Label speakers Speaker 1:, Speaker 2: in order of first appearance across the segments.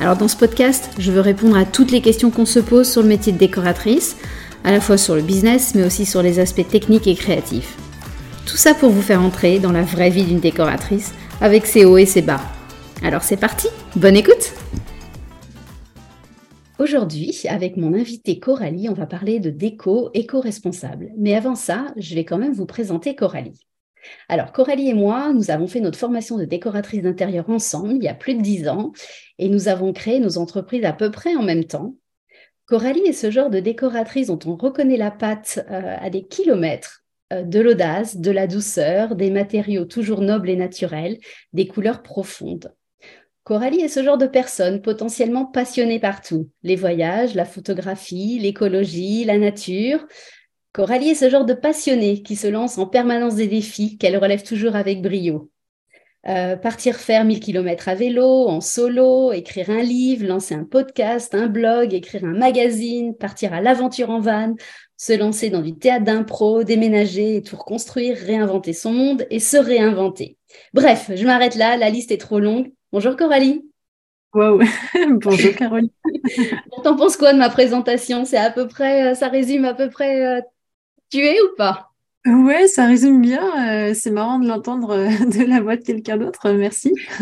Speaker 1: Alors dans ce podcast, je veux répondre à toutes les questions qu'on se pose sur le métier de décoratrice, à la fois sur le business, mais aussi sur les aspects techniques et créatifs. Tout ça pour vous faire entrer dans la vraie vie d'une décoratrice, avec ses hauts et ses bas. Alors c'est parti, bonne écoute Aujourd'hui, avec mon invité Coralie, on va parler de déco éco-responsable. Mais avant ça, je vais quand même vous présenter Coralie. Alors, Coralie et moi, nous avons fait notre formation de décoratrice d'intérieur ensemble il y a plus de dix ans et nous avons créé nos entreprises à peu près en même temps. Coralie est ce genre de décoratrice dont on reconnaît la patte euh, à des kilomètres, euh, de l'audace, de la douceur, des matériaux toujours nobles et naturels, des couleurs profondes. Coralie est ce genre de personne potentiellement passionnée par tout, les voyages, la photographie, l'écologie, la nature, Coralie est ce genre de passionnée qui se lance en permanence des défis qu'elle relève toujours avec brio. Euh, partir faire 1000 km à vélo, en solo, écrire un livre, lancer un podcast, un blog, écrire un magazine, partir à l'aventure en van, se lancer dans du théâtre d'impro, déménager et tout reconstruire, réinventer son monde et se réinventer. Bref, je m'arrête là, la liste est trop longue. Bonjour Coralie.
Speaker 2: Wow, bonjour Caroline.
Speaker 1: T'en penses quoi de ma présentation? C'est à peu près, euh, ça résume à peu près euh, tu es ou pas?
Speaker 2: Ouais, ça résume bien. Euh, c'est marrant de l'entendre euh, de la voix de quelqu'un d'autre. Merci.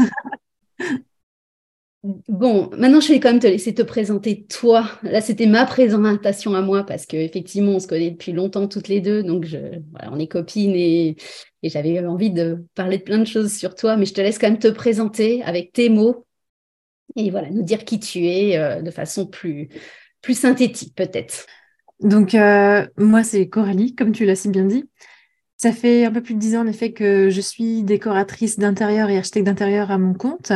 Speaker 1: Bon, maintenant je vais quand même te laisser te présenter toi. Là, c'était ma présentation à moi parce qu'effectivement, on se connaît depuis longtemps toutes les deux. Donc, je, voilà, on est copines et, et j'avais envie de parler de plein de choses sur toi. Mais je te laisse quand même te présenter avec tes mots et voilà, nous dire qui tu es euh, de façon plus, plus synthétique peut-être.
Speaker 2: Donc, euh, moi, c'est Coralie, comme tu l'as si bien dit. Ça fait un peu plus de dix ans, en effet, que je suis décoratrice d'intérieur et architecte d'intérieur à mon compte.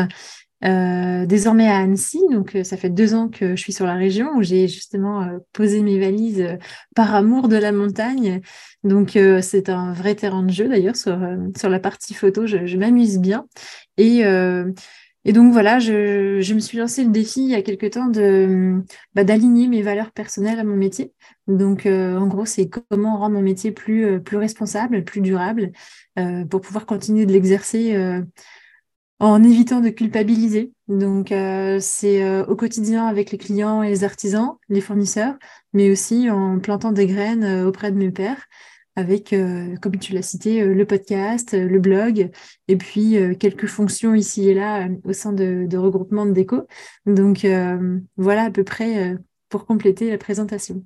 Speaker 2: Euh, désormais à Annecy, donc euh, ça fait deux ans que je suis sur la région où j'ai justement posé mes valises par amour de la montagne. Donc c'est un vrai terrain de jeu d'ailleurs sur, sur la partie photo, je, je m'amuse bien. Et et donc voilà, je, me suis lancé le défi il y a quelque temps de bah, d'aligner mes valeurs personnelles à mon métier. Donc euh, en gros, c'est comment rendre mon métier plus, euh, responsable, plus durable, euh, pour pouvoir continuer de l'exercer en évitant de culpabiliser. Donc c'est au quotidien avec les clients et les artisans, les fournisseurs, mais aussi en plantant des graines auprès de mes pairs avec, euh, comme tu l'as cité, euh, le podcast, euh, le blog, et puis quelques fonctions ici et là au sein de, de regroupement de déco. Donc voilà à peu près pour compléter la présentation.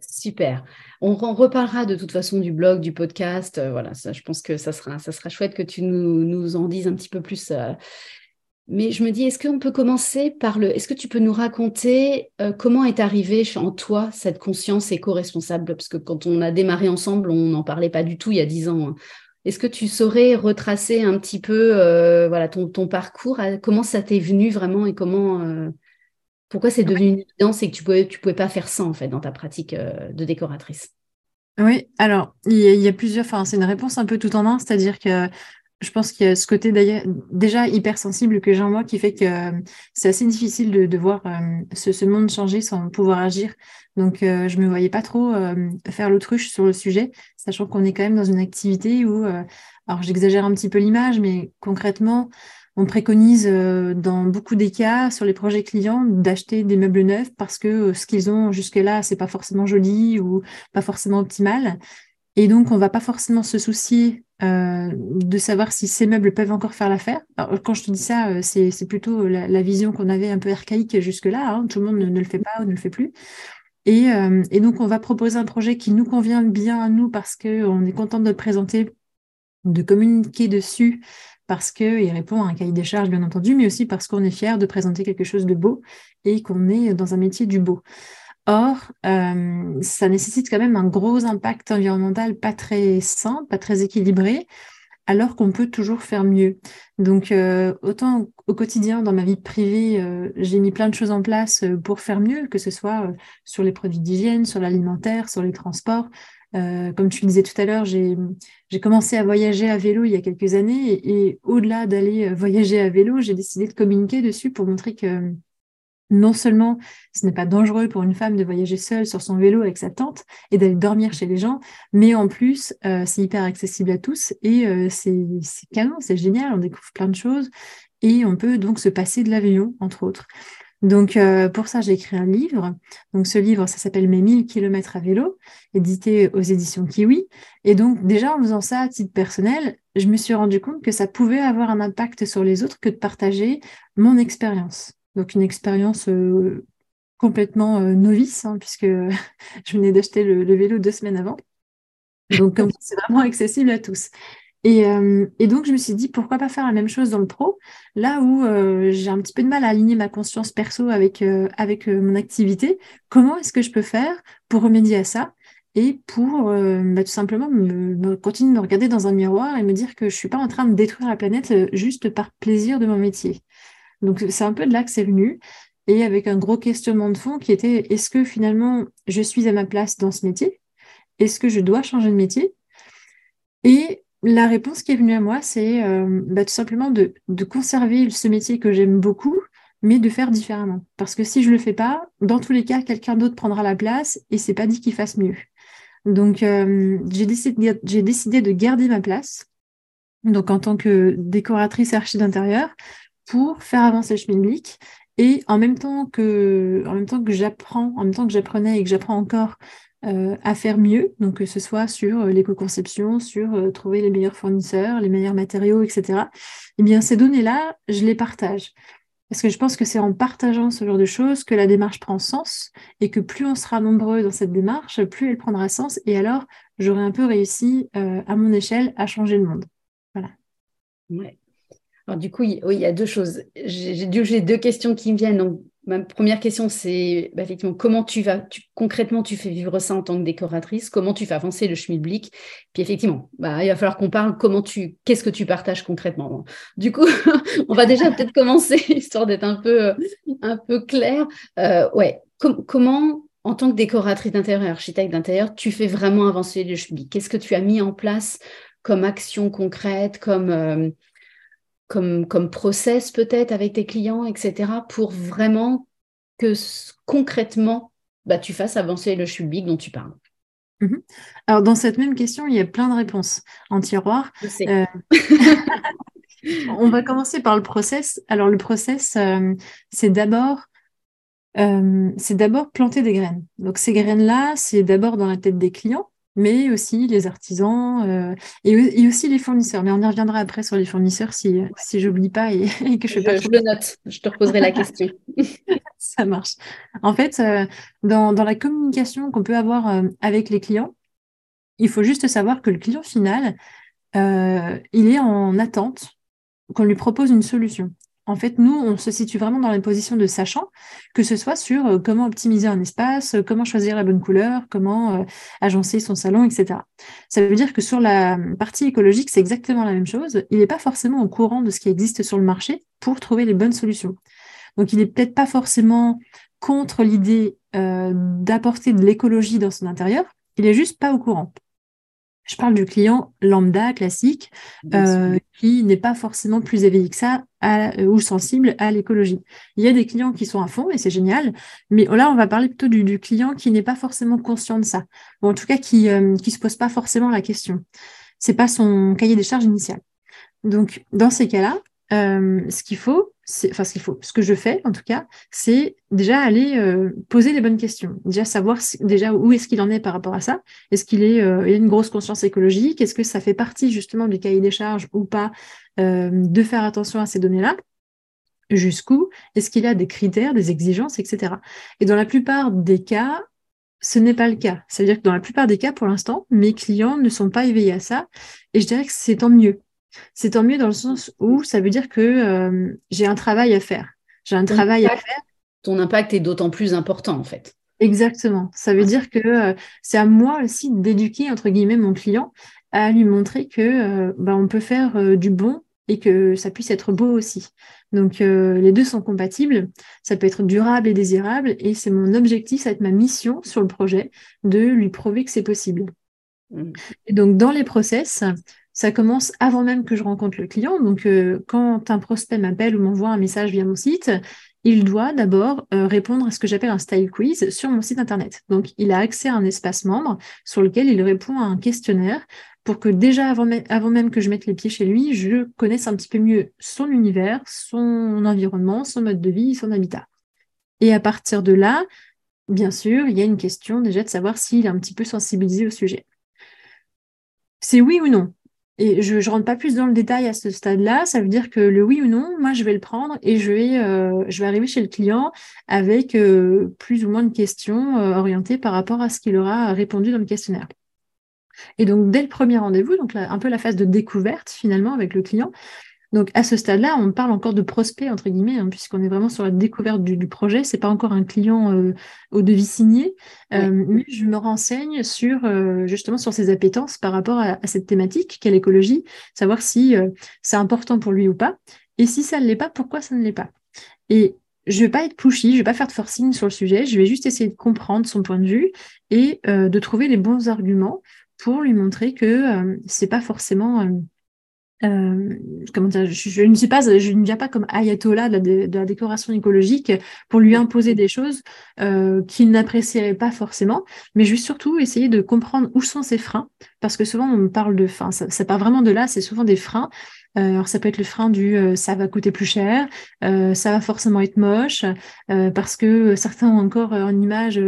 Speaker 1: Super. On, reparlera de toute façon du blog, du podcast. voilà, ça, je pense que ça sera, ça sera chouette que tu nous, nous en dises un petit peu plus mais je me dis, est-ce qu'on peut commencer par le... Est-ce que tu peux nous raconter euh, comment est arrivée en toi cette conscience éco-responsable? Parce que quand on a démarré ensemble, on n'en parlait pas du tout il y a dix ans. Hein. Est-ce que tu saurais retracer un petit peu euh, voilà, ton, parcours Comment ça t'est venu vraiment et comment... Euh, pourquoi c'est devenu une évidence et que tu ne pouvais, tu pouvais pas faire ça en fait dans ta pratique de décoratrice?
Speaker 2: Oui, alors il y, a, y a plusieurs, enfin c'est une réponse un peu tout en un, c'est-à-dire que je pense qu'il y a ce côté déjà hypersensible que j'ai en moi qui fait que euh, c'est assez difficile de, voir euh, ce, monde changer sans pouvoir agir. Donc euh, je me voyais pas trop faire l'autruche sur le sujet, sachant qu'on est quand même dans une activité où, alors j'exagère un petit peu l'image, mais concrètement, on préconise dans beaucoup des cas sur les projets clients d'acheter des meubles neufs parce que ce qu'ils ont jusque-là, c'est pas forcément joli ou pas forcément optimal. Et donc, on va pas forcément se soucier euh, de savoir si ces meubles peuvent encore faire l'affaire. Quand je te dis ça, euh, c'est plutôt la, vision qu'on avait un peu archaïque jusque-là. Hein. Tout le monde ne, le fait pas ou ne le fait plus. Et, euh, et, donc, on va proposer un projet qui nous convient bien à nous parce qu'on est content de le présenter, de communiquer dessus parce qu'il répond à un cahier des charges, bien entendu, mais aussi parce qu'on est fier de présenter quelque chose de beau et qu'on est dans un métier du beau. Or, euh, ça nécessite quand même un gros impact environnemental pas très sain, pas très équilibré. alors qu'on peut toujours faire mieux. Donc, euh, autant au quotidien, dans ma vie privée, euh, j'ai mis plein de choses en place pour faire mieux, que ce soit sur les produits d'hygiène, sur l'alimentaire, sur les transports. comme tu le disais tout à l'heure, j'ai commencé à voyager à vélo il y a quelques années et au-delà d'aller voyager à vélo, j'ai décidé de communiquer dessus pour montrer que non seulement ce n'est pas dangereux pour une femme de voyager seule sur son vélo avec sa tante et d'aller dormir chez les gens, mais en plus, euh, c'est hyper accessible à tous et euh, c'est canon, c'est génial, on découvre plein de choses et on peut donc se passer de l'avion, entre autres. Donc euh, pour ça, j'ai écrit un livre. Donc ce livre, ça s'appelle Mes 1000 km à vélo, édité aux éditions Kiwi. Et donc déjà en faisant ça à titre personnel, je me suis rendu compte que ça pouvait avoir un impact sur les autres que de partager mon expérience. Donc une expérience euh, complètement euh, novice, hein, puisque je venais d'acheter le, vélo deux semaines avant. Donc c'est vraiment accessible à tous. Euh, et, donc je me suis dit pourquoi pas faire la même chose dans le pro, là où j'ai un petit peu de mal à aligner ma conscience perso avec, avec mon activité. Comment est-ce que je peux faire pour remédier à ça et pour bah, tout simplement me, continuer de me regarder dans un miroir et me dire que je ne suis pas en train de détruire la planète juste par plaisir de mon métier? Donc c'est un peu de là que c'est venu, et avec un gros questionnement de fond qui était est-ce que finalement je suis à ma place dans ce métier? Est-ce que je dois changer de métier? Et la réponse qui est venue à moi, c'est euh, bah, tout simplement de, conserver ce métier que j'aime beaucoup, mais de faire différemment. Parce que si je ne le fais pas, dans tous les cas, quelqu'un d'autre prendra la place et c'est pas dit qu'il fasse mieux. Donc euh, j'ai décidé, décidé de garder ma place. Donc en tant que décoratrice archi d'intérieur, pour faire avancer le schmilblick. Et en même temps que, en même temps que j'apprends, en même temps que j'apprenais et que j'apprends encore euh, à faire mieux, donc que ce soit sur euh, l'éco-conception, sur euh, trouver les meilleurs fournisseurs, les meilleurs matériaux, etc. Eh bien, ces données-là, je les partage. Parce que je pense que c'est en partageant ce genre de choses que la démarche prend sens et que plus on sera nombreux dans cette démarche, plus elle prendra sens. Et alors, j'aurai un peu réussi à mon échelle à changer le monde. Voilà.
Speaker 1: Ouais. Alors, du coup, il y a deux choses. J'ai deux questions qui me viennent. Donc, ma première question, c'est bah, effectivement comment tu vas, concrètement, tu fais vivre ça en tant que décoratrice? Comment tu fais avancer le schmilblick? Puis effectivement, bah, il va falloir qu'on parle comment tu, qu'est-ce que tu partages concrètement. Du coup, on va déjà peut-être commencer, histoire d'être un peu, un peu clair. Euh, ouais, comment en tant que décoratrice d'intérieur, architecte d'intérieur, tu fais vraiment avancer le schmilblick? Qu'est-ce que tu as mis en place comme action concrète, comme euh, comme, comme process peut-être avec tes clients, etc., pour vraiment que concrètement, bah, tu fasses avancer le public dont tu parles
Speaker 2: mhm. Alors, dans cette même question, il y a plein de réponses en tiroir. Euh, on va commencer par le process. Alors, le process, euh, c'est d'abord euh, c'est d'abord planter des graines. Donc, ces graines-là, c'est d'abord dans la tête des clients mais aussi les artisans euh, et, aussi les fournisseurs. Mais on y reviendra après sur les fournisseurs si, si j'oublie pas et, que je fais pas.
Speaker 1: Je, le note, je te reposerai la question.
Speaker 2: Ça marche. En fait, euh, dans, dans, la communication qu'on peut avoir euh, avec les clients, il faut juste savoir que le client final, il est en attente qu'on lui propose une solution en fait, nous, on se situe vraiment dans la position de sachant, que ce soit sur euh, comment optimiser un espace, euh, comment choisir la bonne couleur, comment euh, agencer son salon, etc. Ça veut dire que sur la partie écologique, c'est exactement la même chose. Il n'est pas forcément au courant de ce qui existe sur le marché pour trouver les bonnes solutions. Donc, il n'est peut-être pas forcément contre l'idée d'apporter de l'écologie dans son intérieur, il est juste pas au courant. Je parle du client lambda classique euh, qui n'est pas forcément plus éveillé que ça euh, ou sensible à l'écologie. Il y a des clients qui sont à fond et c'est génial, mais là on va parler plutôt du, client qui n'est pas forcément conscient de ça, ou en tout cas qui ne euh, se pose pas forcément la question. C'est pas son cahier des charges initial. Donc dans ces cas-là, ce qu'il faut, ce que je fais en tout cas, c'est déjà aller euh, poser les bonnes questions, déjà savoir déjà où est-ce qu'il en est par rapport à ça, est-ce qu'il est, euh, a une grosse conscience écologique, est-ce que ça fait partie justement du cahier des charges ou pas euh, de faire attention à ces données-là, jusqu'où, est-ce qu'il a des critères, des exigences, etc. Et dans la plupart des cas, ce n'est pas le cas. C'est-à-dire que dans la plupart des cas, pour l'instant, mes clients ne sont pas éveillés à ça, et je dirais que c'est tant mieux c'est tant mieux dans le sens où ça veut dire que euh, j'ai un travail à faire. J'ai un travail à faire.
Speaker 1: Ton impact est d'autant plus important en fait.
Speaker 2: Exactement. Ça veut dire que euh, c'est à moi aussi d'éduquer entre guillemets mon client à lui montrer que bah, on peut faire du bon et que ça puisse être beau aussi. Donc les deux sont compatibles, ça peut être durable et désirable, et c'est mon objectif, ça va être ma mission sur le projet, de lui prouver que c'est possible. Mmh. Et donc dans les process, ça commence avant même que je rencontre le client. Donc, euh, quand un prospect m'appelle ou m'envoie un message via mon site, il doit d'abord euh, répondre à ce que j'appelle un style quiz sur mon site internet. Donc, il a accès à un espace membre sur lequel il répond à un questionnaire pour que déjà avant, avant même que je mette les pieds chez lui, je connaisse un petit peu mieux son univers, son environnement, son mode de vie, son habitat. Et à partir de là, bien sûr, il y a une question déjà de savoir s'il est un petit peu sensibilisé au sujet. C'est oui ou non? Et je ne rentre pas plus dans le détail à ce stade-là. Ça veut dire que le oui ou non, moi, je vais le prendre et je vais, euh, arriver chez le client avec euh, plus ou moins de questions euh, orientées par rapport à ce qu'il aura répondu dans le questionnaire. Et donc, dès le premier rendez-vous, donc un peu la phase de découverte finalement avec le client, donc à ce stade-là, on parle encore de prospect, entre guillemets, hein, puisqu'on est vraiment sur la découverte du, projet. Ce n'est pas encore un client euh, au devis signé, euh, mais je me renseigne sur euh, justement sur ses appétences par rapport à, cette thématique, quelle écologie, savoir si c'est important pour lui ou pas. Et si ça ne l'est pas, pourquoi ça ne l'est pas? Et je ne vais pas être pushy, je ne vais pas faire de forcing sur le sujet, je vais juste essayer de comprendre son point de vue et de trouver les bons arguments pour lui montrer que ce n'est pas forcément euh, comment dire, je, ne suis pas, je ne viens pas comme ayatollah de la, décoration écologique pour lui imposer des choses euh, qu'il n'apprécierait pas forcément, mais je vais surtout essayer de comprendre où sont ses freins, parce que souvent on parle de, ça, ça part vraiment de là, c'est souvent des freins. Euh, alors ça peut être le frein du ça va coûter plus cher, ça va forcément être moche, parce que certains ont encore en image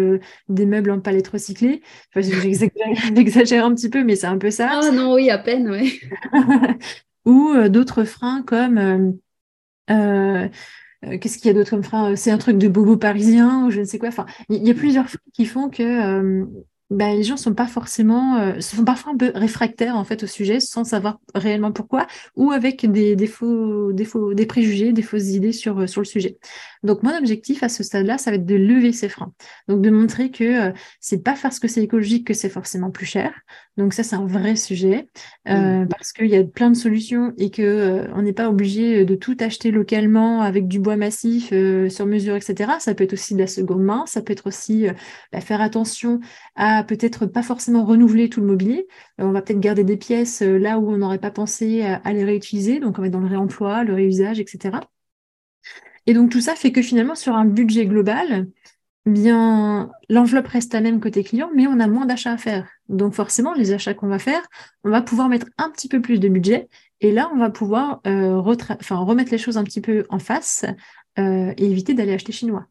Speaker 2: des meubles en palette recyclée. Enfin, J'exagère un petit peu, mais c'est un peu ça.
Speaker 1: Ah non, oui, à peine, oui.
Speaker 2: ou euh, d'autres freins comme euh, euh, qu'est-ce qu'il y a d'autre comme frein? C'est un truc de bobo parisien ou je ne sais quoi. Enfin, il y, a plusieurs freins qui font que bah, les gens sont pas forcément, euh, sont parfois un peu réfractaires en fait au sujet, sans savoir réellement pourquoi, ou avec des, des, faux, des, faux, des préjugés, des fausses idées sur, euh, sur le sujet. Donc mon objectif à ce stade-là, ça va être de lever ces freins, donc de montrer que euh, c'est pas parce que c'est écologique que c'est forcément plus cher. Donc ça c'est un vrai sujet euh, mmh. parce qu'il y a plein de solutions et que euh, on n'est pas obligé de tout acheter localement avec du bois massif sur mesure, etc. Ça peut être aussi de la seconde main, ça peut être aussi bah, faire attention à peut-être pas forcément renouveler tout le mobilier. Euh, on va peut-être garder des pièces euh, là où on n'aurait pas pensé à, les réutiliser, donc on va être dans le réemploi, le réusage, etc. Et donc tout ça fait que finalement sur un budget global, bien l'enveloppe reste la même côté client, mais on a moins d'achats à faire. Donc forcément, les achats qu'on va faire, on va pouvoir mettre un petit peu plus de budget. Et là, on va pouvoir euh, remettre les choses un petit peu en face et éviter d'aller acheter chinois.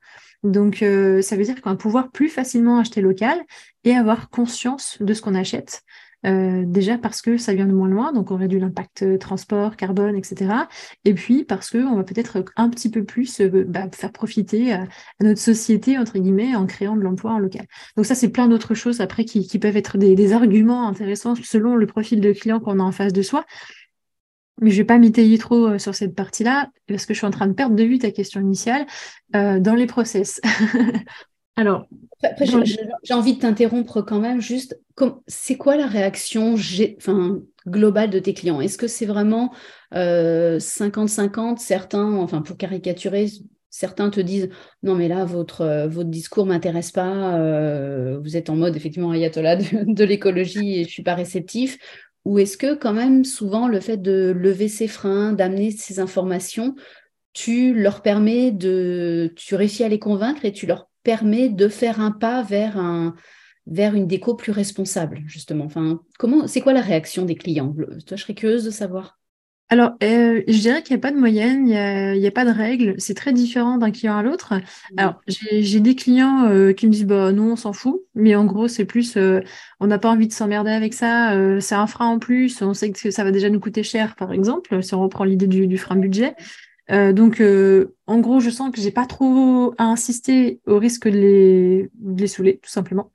Speaker 2: Donc, euh, ça veut dire qu'on va pouvoir plus facilement acheter local et avoir conscience de ce qu'on achète. Euh, déjà parce que ça vient de moins loin, donc on réduit l'impact euh, transport, carbone, etc. Et puis parce qu'on va peut-être un petit peu plus bah, faire profiter à, notre société, entre guillemets, en créant de l'emploi en local. Donc ça, c'est plein d'autres choses après qui, peuvent être des, arguments intéressants selon le profil de client qu'on a en face de soi. Mais je ne vais pas m'étayer trop euh, sur cette partie-là, parce que je suis en train de perdre de vue ta question initiale euh, dans les process.
Speaker 1: Alors, j'ai envie de t'interrompre quand même, juste, c'est quoi la réaction enfin, globale de tes clients? Est-ce que c'est vraiment 50-50 euh, Certains, enfin pour caricaturer, certains te disent non mais là votre, votre discours m'intéresse pas, vous êtes en mode effectivement ayatollah de, de l'écologie et je suis pas réceptif, ou est-ce que quand même souvent le fait de lever ses freins, d'amener ces informations, tu leur permets de, tu réussis à les convaincre et tu leur permets de faire un pas vers un, vers une déco plus responsable justement. Enfin, comment, c'est quoi la réaction des clients? Toi, je serais curieuse de savoir.
Speaker 2: Alors, euh, je dirais qu'il n'y a pas de moyenne, il n'y a, pas de règle. C'est très différent d'un client à l'autre. Mmh. Alors, j'ai des clients euh, qui me disent, bah non, on s'en fout. Mais en gros, c'est plus, euh, on n'a pas envie de s'emmerder avec ça. c'est un frein en plus. On sait que ça va déjà nous coûter cher, par exemple, si on reprend l'idée du, frein budget. Donc, en gros, je sens que j'ai pas trop à insister au risque de les, de les saouler, tout simplement.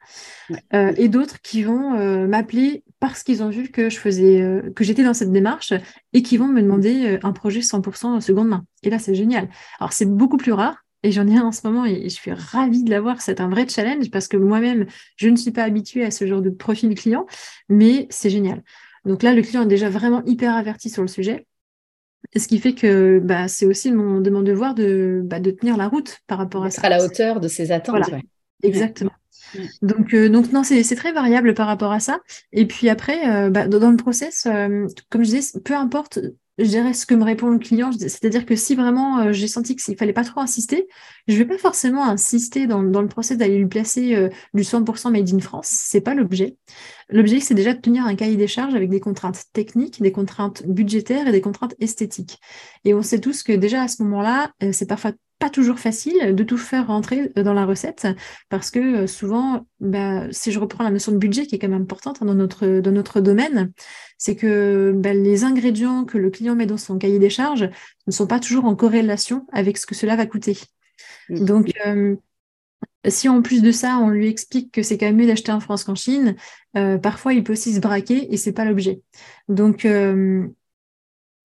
Speaker 2: et d'autres qui vont m'appeler parce qu'ils ont vu que je faisais, euh, que j'étais dans cette démarche et qui vont me demander euh, un projet 100% seconde main. Et là, c'est génial. Alors, c'est beaucoup plus rare. Et j'en ai un en ce moment et je suis ravie de l'avoir. C'est un vrai challenge parce que moi-même, je ne suis pas habituée à ce genre de profil client, mais c'est génial. Donc là, le client est déjà vraiment hyper averti sur le sujet. Ce qui fait que bah, c'est aussi mon, de mon devoir de, bah, de tenir la route par rapport à
Speaker 1: ça. à la hauteur de ses attentes.
Speaker 2: Exactement. Donc, euh, donc non, c'est très variable par rapport à ça. Et puis après, euh, bah, dans, le process, euh, comme je disais, peu importe je dirais ce que me répond le client. C'est-à-dire que si vraiment euh, j'ai senti qu'il fallait pas trop insister, je vais pas forcément insister dans, le process d'aller lui placer euh, du 100% made in France. C'est pas l'objet. L'objet, c'est déjà de tenir un cahier des charges avec des contraintes techniques, des contraintes budgétaires et des contraintes esthétiques. Et on sait tous que déjà à ce moment-là, euh, c'est parfois pas toujours facile de tout faire rentrer dans la recette parce que souvent, bah, si je reprends la notion de budget qui est quand même importante hein, dans, notre, dans notre domaine, c'est que bah, les ingrédients que le client met dans son cahier des charges ne sont pas toujours en corrélation avec ce que cela va coûter. Donc, euh, si en plus de ça, on lui explique que c'est quand même mieux d'acheter en France qu'en Chine, euh, parfois il peut aussi se braquer et c'est pas l'objet. Donc, euh,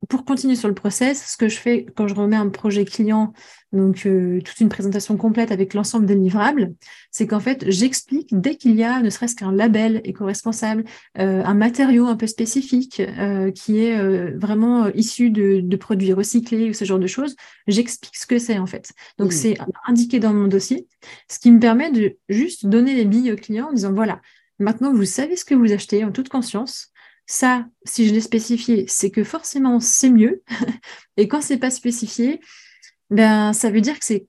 Speaker 2: pour continuer sur le process, ce que je fais quand je remets un projet client, donc euh, toute une présentation complète avec l'ensemble des livrables, c'est qu'en fait, j'explique dès qu'il y a ne serait-ce qu'un label éco-responsable, euh, un matériau un peu spécifique euh, qui est vraiment issu de, produits recyclés ou ce genre de choses, j'explique ce que c'est en fait. Donc mmh. c'est indiqué dans mon dossier, ce qui me permet de juste donner les billes au client en disant voilà, maintenant vous savez ce que vous achetez en toute conscience. Ça, si je l'ai spécifié, c'est que forcément c'est mieux. et quand c'est pas spécifié, ben ça veut dire que c'est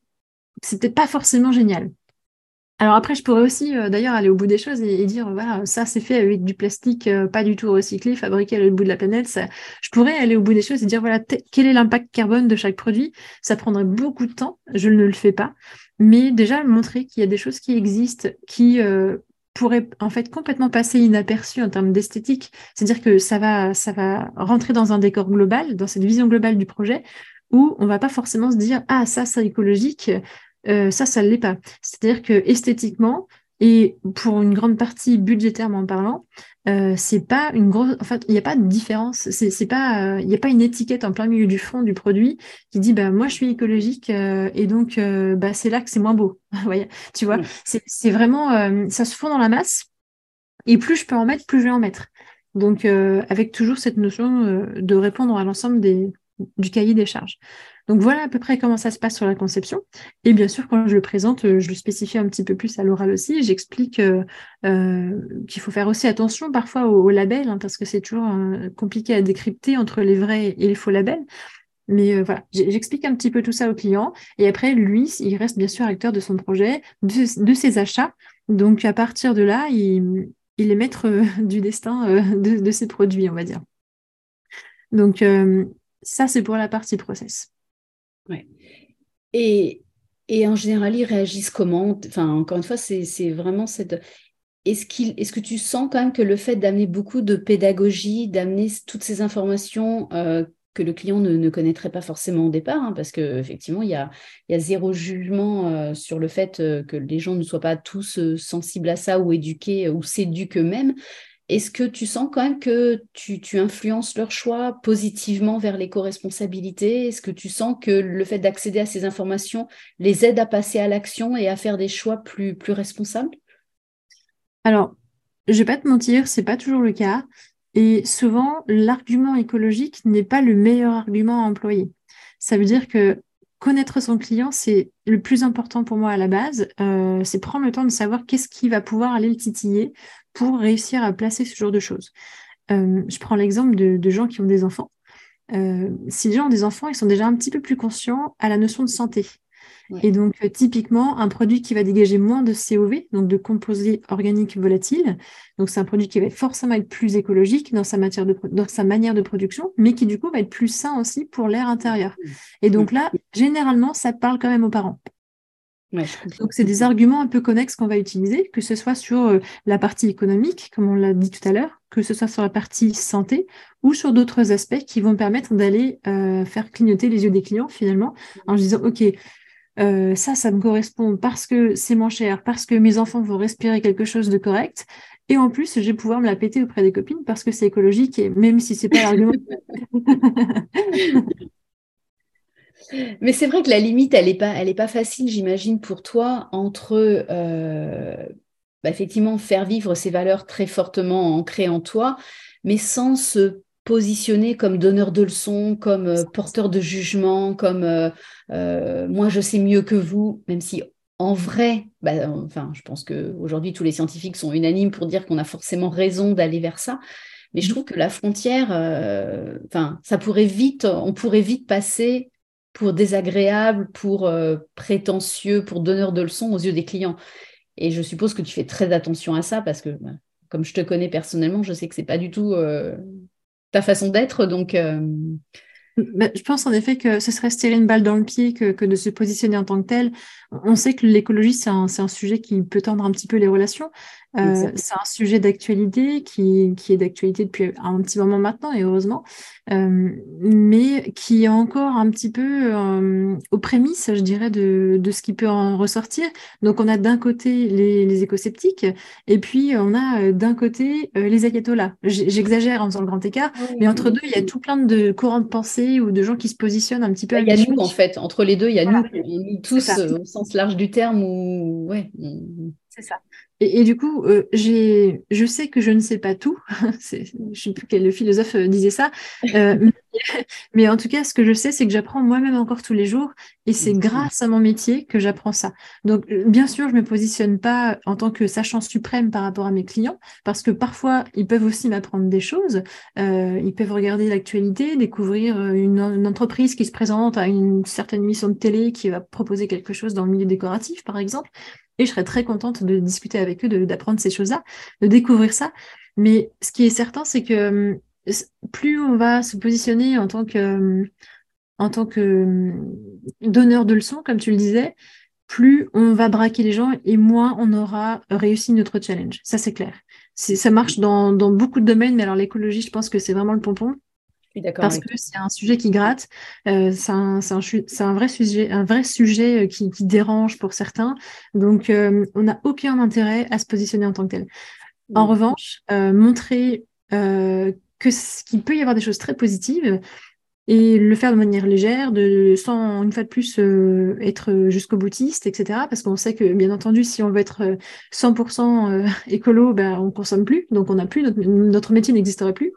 Speaker 2: c'était pas forcément génial. Alors après, je pourrais aussi euh, d'ailleurs aller au bout des choses et, dire voilà, ça c'est fait avec du plastique euh, pas du tout recyclé, fabriqué à l'autre bout de la planète. Je pourrais aller au bout des choses et dire voilà, quel est l'impact carbone de chaque produit? Ça prendrait beaucoup de temps, je ne le fais pas. Mais déjà montrer qu'il y a des choses qui existent, qui euh, pourrait en fait complètement passer inaperçu en termes d'esthétique. C'est-à-dire que ça va, ça va rentrer dans un décor global, dans cette vision globale du projet, où on va pas forcément se dire ah ça c'est écologique, euh, ça ça ne l'est pas. C'est-à-dire que esthétiquement et pour une grande partie budgétairement parlant, euh, c'est pas une grosse. En fait, il n'y a pas de différence. C'est pas. Euh, il n'y a pas une étiquette en plein milieu du fond du produit qui dit bah moi je suis écologique euh, et donc bah c'est là que c'est moins beau. tu vois. C'est vraiment. ça se fond dans la masse. Et plus je peux en mettre, plus je vais en mettre. Donc avec toujours cette notion de répondre à l'ensemble des du cahier des charges. Donc voilà à peu près comment ça se passe sur la conception. Et bien sûr, quand je le présente, euh, je le spécifie un petit peu plus à l'oral aussi. J'explique euh, euh, qu'il faut faire aussi attention parfois aux, labels, hein, parce que c'est toujours compliqué à décrypter entre les vrais et les faux labels. Mais voilà, j'explique un petit peu tout ça au client. Et après, lui, il reste bien sûr acteur de son projet, de, ses achats. Donc à partir de là, il, est maître du destin de, de, ses produits, on va dire. Donc ça, c'est pour la partie process.
Speaker 1: Ouais. Et, en général, ils réagissent comment? Enfin, encore une fois, c'est vraiment cette. Est-ce est que tu sens quand même que le fait d'amener beaucoup de pédagogie, d'amener toutes ces informations euh, que le client ne, connaîtrait pas forcément au départ, hein, parce qu'effectivement, il y a, y a zéro jugement euh, sur le fait euh, que les gens ne soient pas tous sensibles à ça ou éduqués ou s'éduquent eux-mêmes. Est-ce que tu sens quand même que tu, influences leur choix positivement vers l'éco-responsabilité? Est-ce que tu sens que le fait d'accéder à ces informations les aide à passer à l'action et à faire des choix plus, plus responsables?
Speaker 2: Alors, je vais pas te mentir, c'est pas toujours le cas. Et souvent, l'argument écologique n'est pas le meilleur argument à employer. Ça veut dire que connaître son client, c'est le plus important pour moi à la base. Euh, c'est prendre le temps de savoir qu'est-ce qui va pouvoir aller le titiller pour réussir à placer ce genre de choses. Euh, je prends l'exemple de, gens qui ont des enfants. Euh, si les gens ont des enfants, ils sont déjà un petit peu plus conscients à la notion de santé. Et donc, euh, typiquement, un produit qui va dégager moins de COV, donc de composés organiques volatiles, donc c'est un produit qui va forcément être plus écologique dans sa, matière de, dans sa manière de production, mais qui du coup va être plus sain aussi pour l'air intérieur. Et donc là, généralement, ça parle quand même aux parents. Donc, c'est des arguments un peu connexes qu'on va utiliser, que ce soit sur euh, la partie économique, comme on l'a dit tout à l'heure, que ce soit sur la partie santé ou sur d'autres aspects qui vont permettre d'aller euh, faire clignoter les yeux des clients finalement en disant, OK, euh, ça, ça me correspond parce que c'est moins cher, parce que mes enfants vont respirer quelque chose de correct. Et en plus, je vais pouvoir me la péter auprès des copines parce que c'est écologique et même si c'est pas l'argument.
Speaker 1: Mais c'est vrai que la limite, elle n'est pas, elle est pas facile, j'imagine, pour toi, entre euh, bah, effectivement faire vivre ces valeurs très fortement ancrées en toi, mais sans se positionner comme donneur de leçons, comme euh, porteur de jugement, comme euh, euh, moi je sais mieux que vous, même si en vrai, bah, enfin, je pense qu'aujourd'hui tous les scientifiques sont unanimes pour dire qu'on a forcément raison d'aller vers ça. Mais je mmh. trouve que la frontière, enfin, ça pourrait vite, on pourrait vite passer pour désagréable, pour prétentieux, pour donneur de leçons aux yeux des clients. Et je suppose que tu fais très attention à ça parce que, bah, comme je te connais personnellement, je sais que c'est pas du tout façon d'être. Donc, euh,
Speaker 2: je pense en effet que ce serait se tirer une balle dans le pied que, de se positionner en tant que tel. On sait que l'écologie, c'est un, un, sujet qui peut tendre un petit peu les relations. Euh, c'est un sujet d'actualité qui, qui, est d'actualité depuis un petit moment maintenant, et heureusement, euh, mais qui est encore un petit peu euh, aux prémices, je dirais, de, de, ce qui peut en ressortir. Donc, on a d'un côté les, les éco-sceptiques, et puis on a d'un côté les ayatollahs. J'exagère en faisant le grand écart, mais entre deux, il y a tout plein de courants de pensée ou de gens qui se positionnent un petit peu.
Speaker 1: Il y a nous, en fait, entre les deux, il y a nous, nous, tous au sens large du terme, ou ouais.
Speaker 2: C'est ça. Et, du coup, euh, j'ai, je sais que je ne sais pas tout. je ne sais plus quel philosophe euh, disait ça. Euh, mais, en tout cas, ce que je sais, c'est que j'apprends moi-même encore tous les jours. Et c'est grâce à mon métier que j'apprends ça. Donc, bien sûr, je ne me positionne pas en tant que sachant suprême par rapport à mes clients, parce que parfois, ils peuvent aussi m'apprendre des choses. ils peuvent regarder l'actualité, découvrir une, une, entreprise qui se présente à une certaine mission de télé qui va proposer quelque chose dans le milieu décoratif, par exemple. Et je serais très contente de discuter avec eux, d'apprendre ces choses-là, de découvrir ça. Mais ce qui est certain, c'est que hum, plus on va se positionner en tant que, hum, en tant que hum, donneur de leçons, comme tu le disais, plus on va braquer les gens et moins on aura réussi notre challenge. Ça, c'est clair. Ça marche dans, dans, beaucoup de domaines, mais alors l'écologie, je pense que c'est vraiment le pompon. Parce que c'est un sujet qui gratte, euh, c'est un, un, vrai sujet, un vrai sujet euh, qui, qui dérange pour certains. Donc, euh, on n'a aucun intérêt à se positionner en tant que tel. En revanche, montrer que qu'il peut y avoir des choses très positives, et le faire de manière légère, de, sans une fois de plus euh, être jusqu'au boutiste, etc. Parce qu'on sait que, bien entendu, si on veut être 100% euh, écolo, ben, on consomme plus, donc on n'a plus, notre, notre métier n'existerait plus.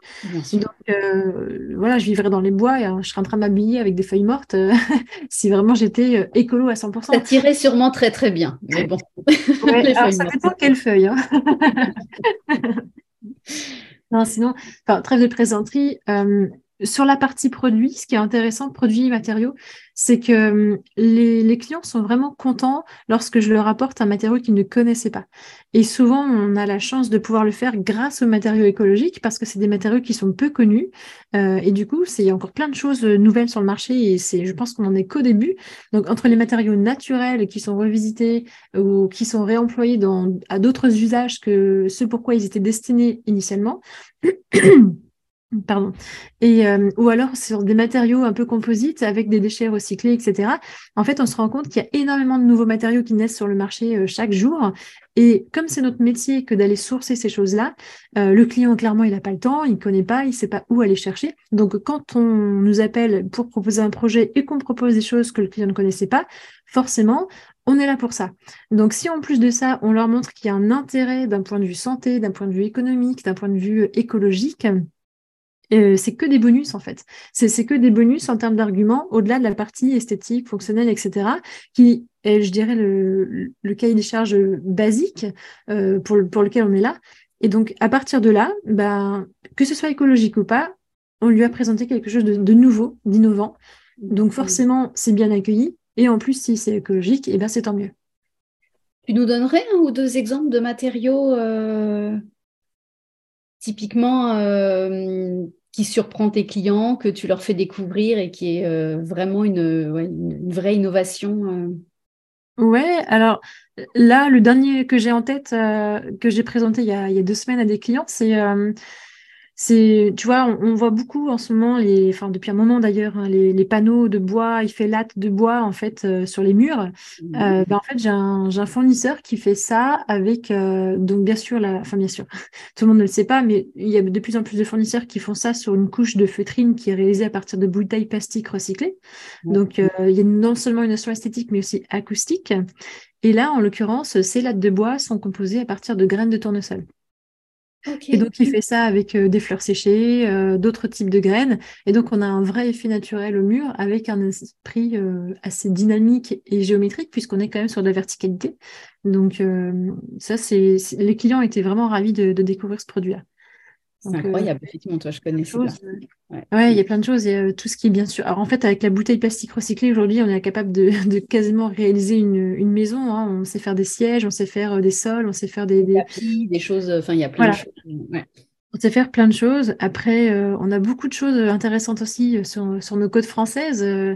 Speaker 2: Donc euh, voilà, je vivrais dans les bois et je serais en train de m'habiller avec des feuilles mortes si vraiment j'étais écolo à 100%.
Speaker 1: Ça tirait sûrement très très bien, mais bon.
Speaker 2: Ouais, alors, ça dépend quelle feuille. Hein. non, sinon, enfin, trêve de plaisanterie sur la partie produit, ce qui est intéressant, produits et matériaux, c'est que hum, les, clients sont vraiment contents lorsque je leur apporte un matériau qu'ils ne connaissaient pas. Et souvent, on a la chance de pouvoir le faire grâce aux matériaux écologiques parce que c'est des matériaux qui sont peu connus. Euh, et du coup, il y a encore plein de choses nouvelles sur le marché et je pense qu'on en est qu'au début. Donc, entre les matériaux naturels qui sont revisités ou qui sont réemployés à d'autres usages que ceux pourquoi ils étaient destinés initialement, Pardon. Et, euh, ou alors sur des matériaux un peu composites avec des déchets recyclés, etc. En fait, on se rend compte qu'il y a énormément de nouveaux matériaux qui naissent sur le marché euh, chaque jour. Et comme c'est notre métier que d'aller sourcer ces choses-là, euh, le client, clairement, il n'a pas le temps, il ne connaît pas, il ne sait pas où aller chercher. Donc, quand on nous appelle pour proposer un projet et qu'on propose des choses que le client ne connaissait pas, forcément, on est là pour ça. Donc, si en plus de ça, on leur montre qu'il y a un intérêt d'un point de vue santé, d'un point de vue économique, d'un point de vue écologique, euh, c'est que des bonus en fait. C'est que des bonus en termes d'arguments, au-delà de la partie esthétique, fonctionnelle, etc., qui est, je dirais, le, le cahier des charges basique euh, pour, pour lequel on est là. Et donc, à partir de là, ben, que ce soit écologique ou pas, on lui a présenté quelque chose de, nouveau, d'innovant. Donc, forcément, c'est bien accueilli. Et en plus, si c'est écologique, et eh ben, c'est tant mieux.
Speaker 1: Tu nous donnerais un ou deux exemples de matériaux euh, typiquement qui surprend tes clients, que tu leur fais découvrir et qui est euh, vraiment une, vraie innovation
Speaker 2: euh. Ouais, alors là, le dernier que j'ai en tête, euh, que j'ai présenté il y, a, il y, a, deux semaines à des clients, c'est c'est, tu vois, on, voit beaucoup en ce moment, les, enfin depuis un moment d'ailleurs, hein, les, panneaux de bois, il fait latte de bois en fait euh, sur les murs. Mmh. Euh, ben, en fait, j'ai un, un, fournisseur qui fait ça avec, euh, donc bien sûr, la, enfin bien sûr, tout le monde ne le sait pas, mais il y a de plus en plus de fournisseurs qui font ça sur une couche de feutrine qui est réalisée à partir de bouteilles plastiques recyclées. Donc il y a non seulement une notion esthétique, mais aussi acoustique. Et là, en l'occurrence, ces lattes de bois sont composées à partir de graines de tournesol. Et donc, il fait ça avec euh, des fleurs séchées, euh, d'autres types de graines. Et donc, on a un vrai effet naturel au mur avec un esprit euh, assez dynamique et géométrique, puisqu'on est quand même sur de la verticalité. Donc, ça, c'est les clients étaient vraiment ravis de découvrir ce produit-là.
Speaker 1: C'est incroyable, effectivement, toi, je connais ça.
Speaker 2: Ouais. il y a plein de choses. Il y a tout ce qui est bien sûr. Alors, en fait, avec la bouteille plastique recyclée, aujourd'hui, on est capable de, quasiment réaliser une, maison. Hein. On sait faire des sièges, on sait faire des sols, on sait faire des.
Speaker 1: Des, des choses. Enfin, il y a plein de choses.
Speaker 2: On sait faire plein de choses. Après, euh, on a beaucoup de choses intéressantes aussi euh, sur, nos côtes françaises. Euh,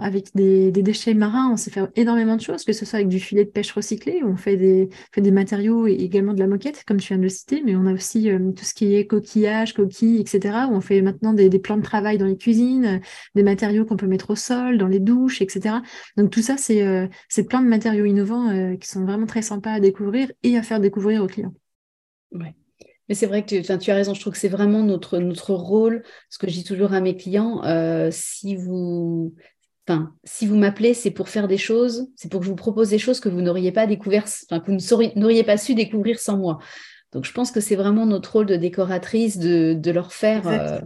Speaker 2: avec des, déchets marins, on sait faire énormément de choses, que ce soit avec du filet de pêche recyclé, on fait des, des matériaux et également de la moquette, comme tu viens de le citer, mais on a aussi tout ce qui est coquillage, coquilles, etc., où on fait maintenant des, plans de travail dans les cuisines, des matériaux qu'on peut mettre au sol, dans les douches, etc. Donc tout ça, c'est c'est plein de matériaux innovants qui sont vraiment très sympas à découvrir et à faire découvrir aux clients.
Speaker 1: Ouais. Mais c'est vrai que tu, tu, as raison, je trouve que c'est vraiment notre, notre rôle, ce que je dis toujours à mes clients, euh, si vous, enfin, si vous m'appelez, c'est pour faire des choses, c'est pour que je vous propose des choses que vous n'auriez pas découvert, enfin, que vous n'auriez pas su découvrir sans moi. Donc je pense que c'est vraiment notre rôle de décoratrice de, de leur faire, euh,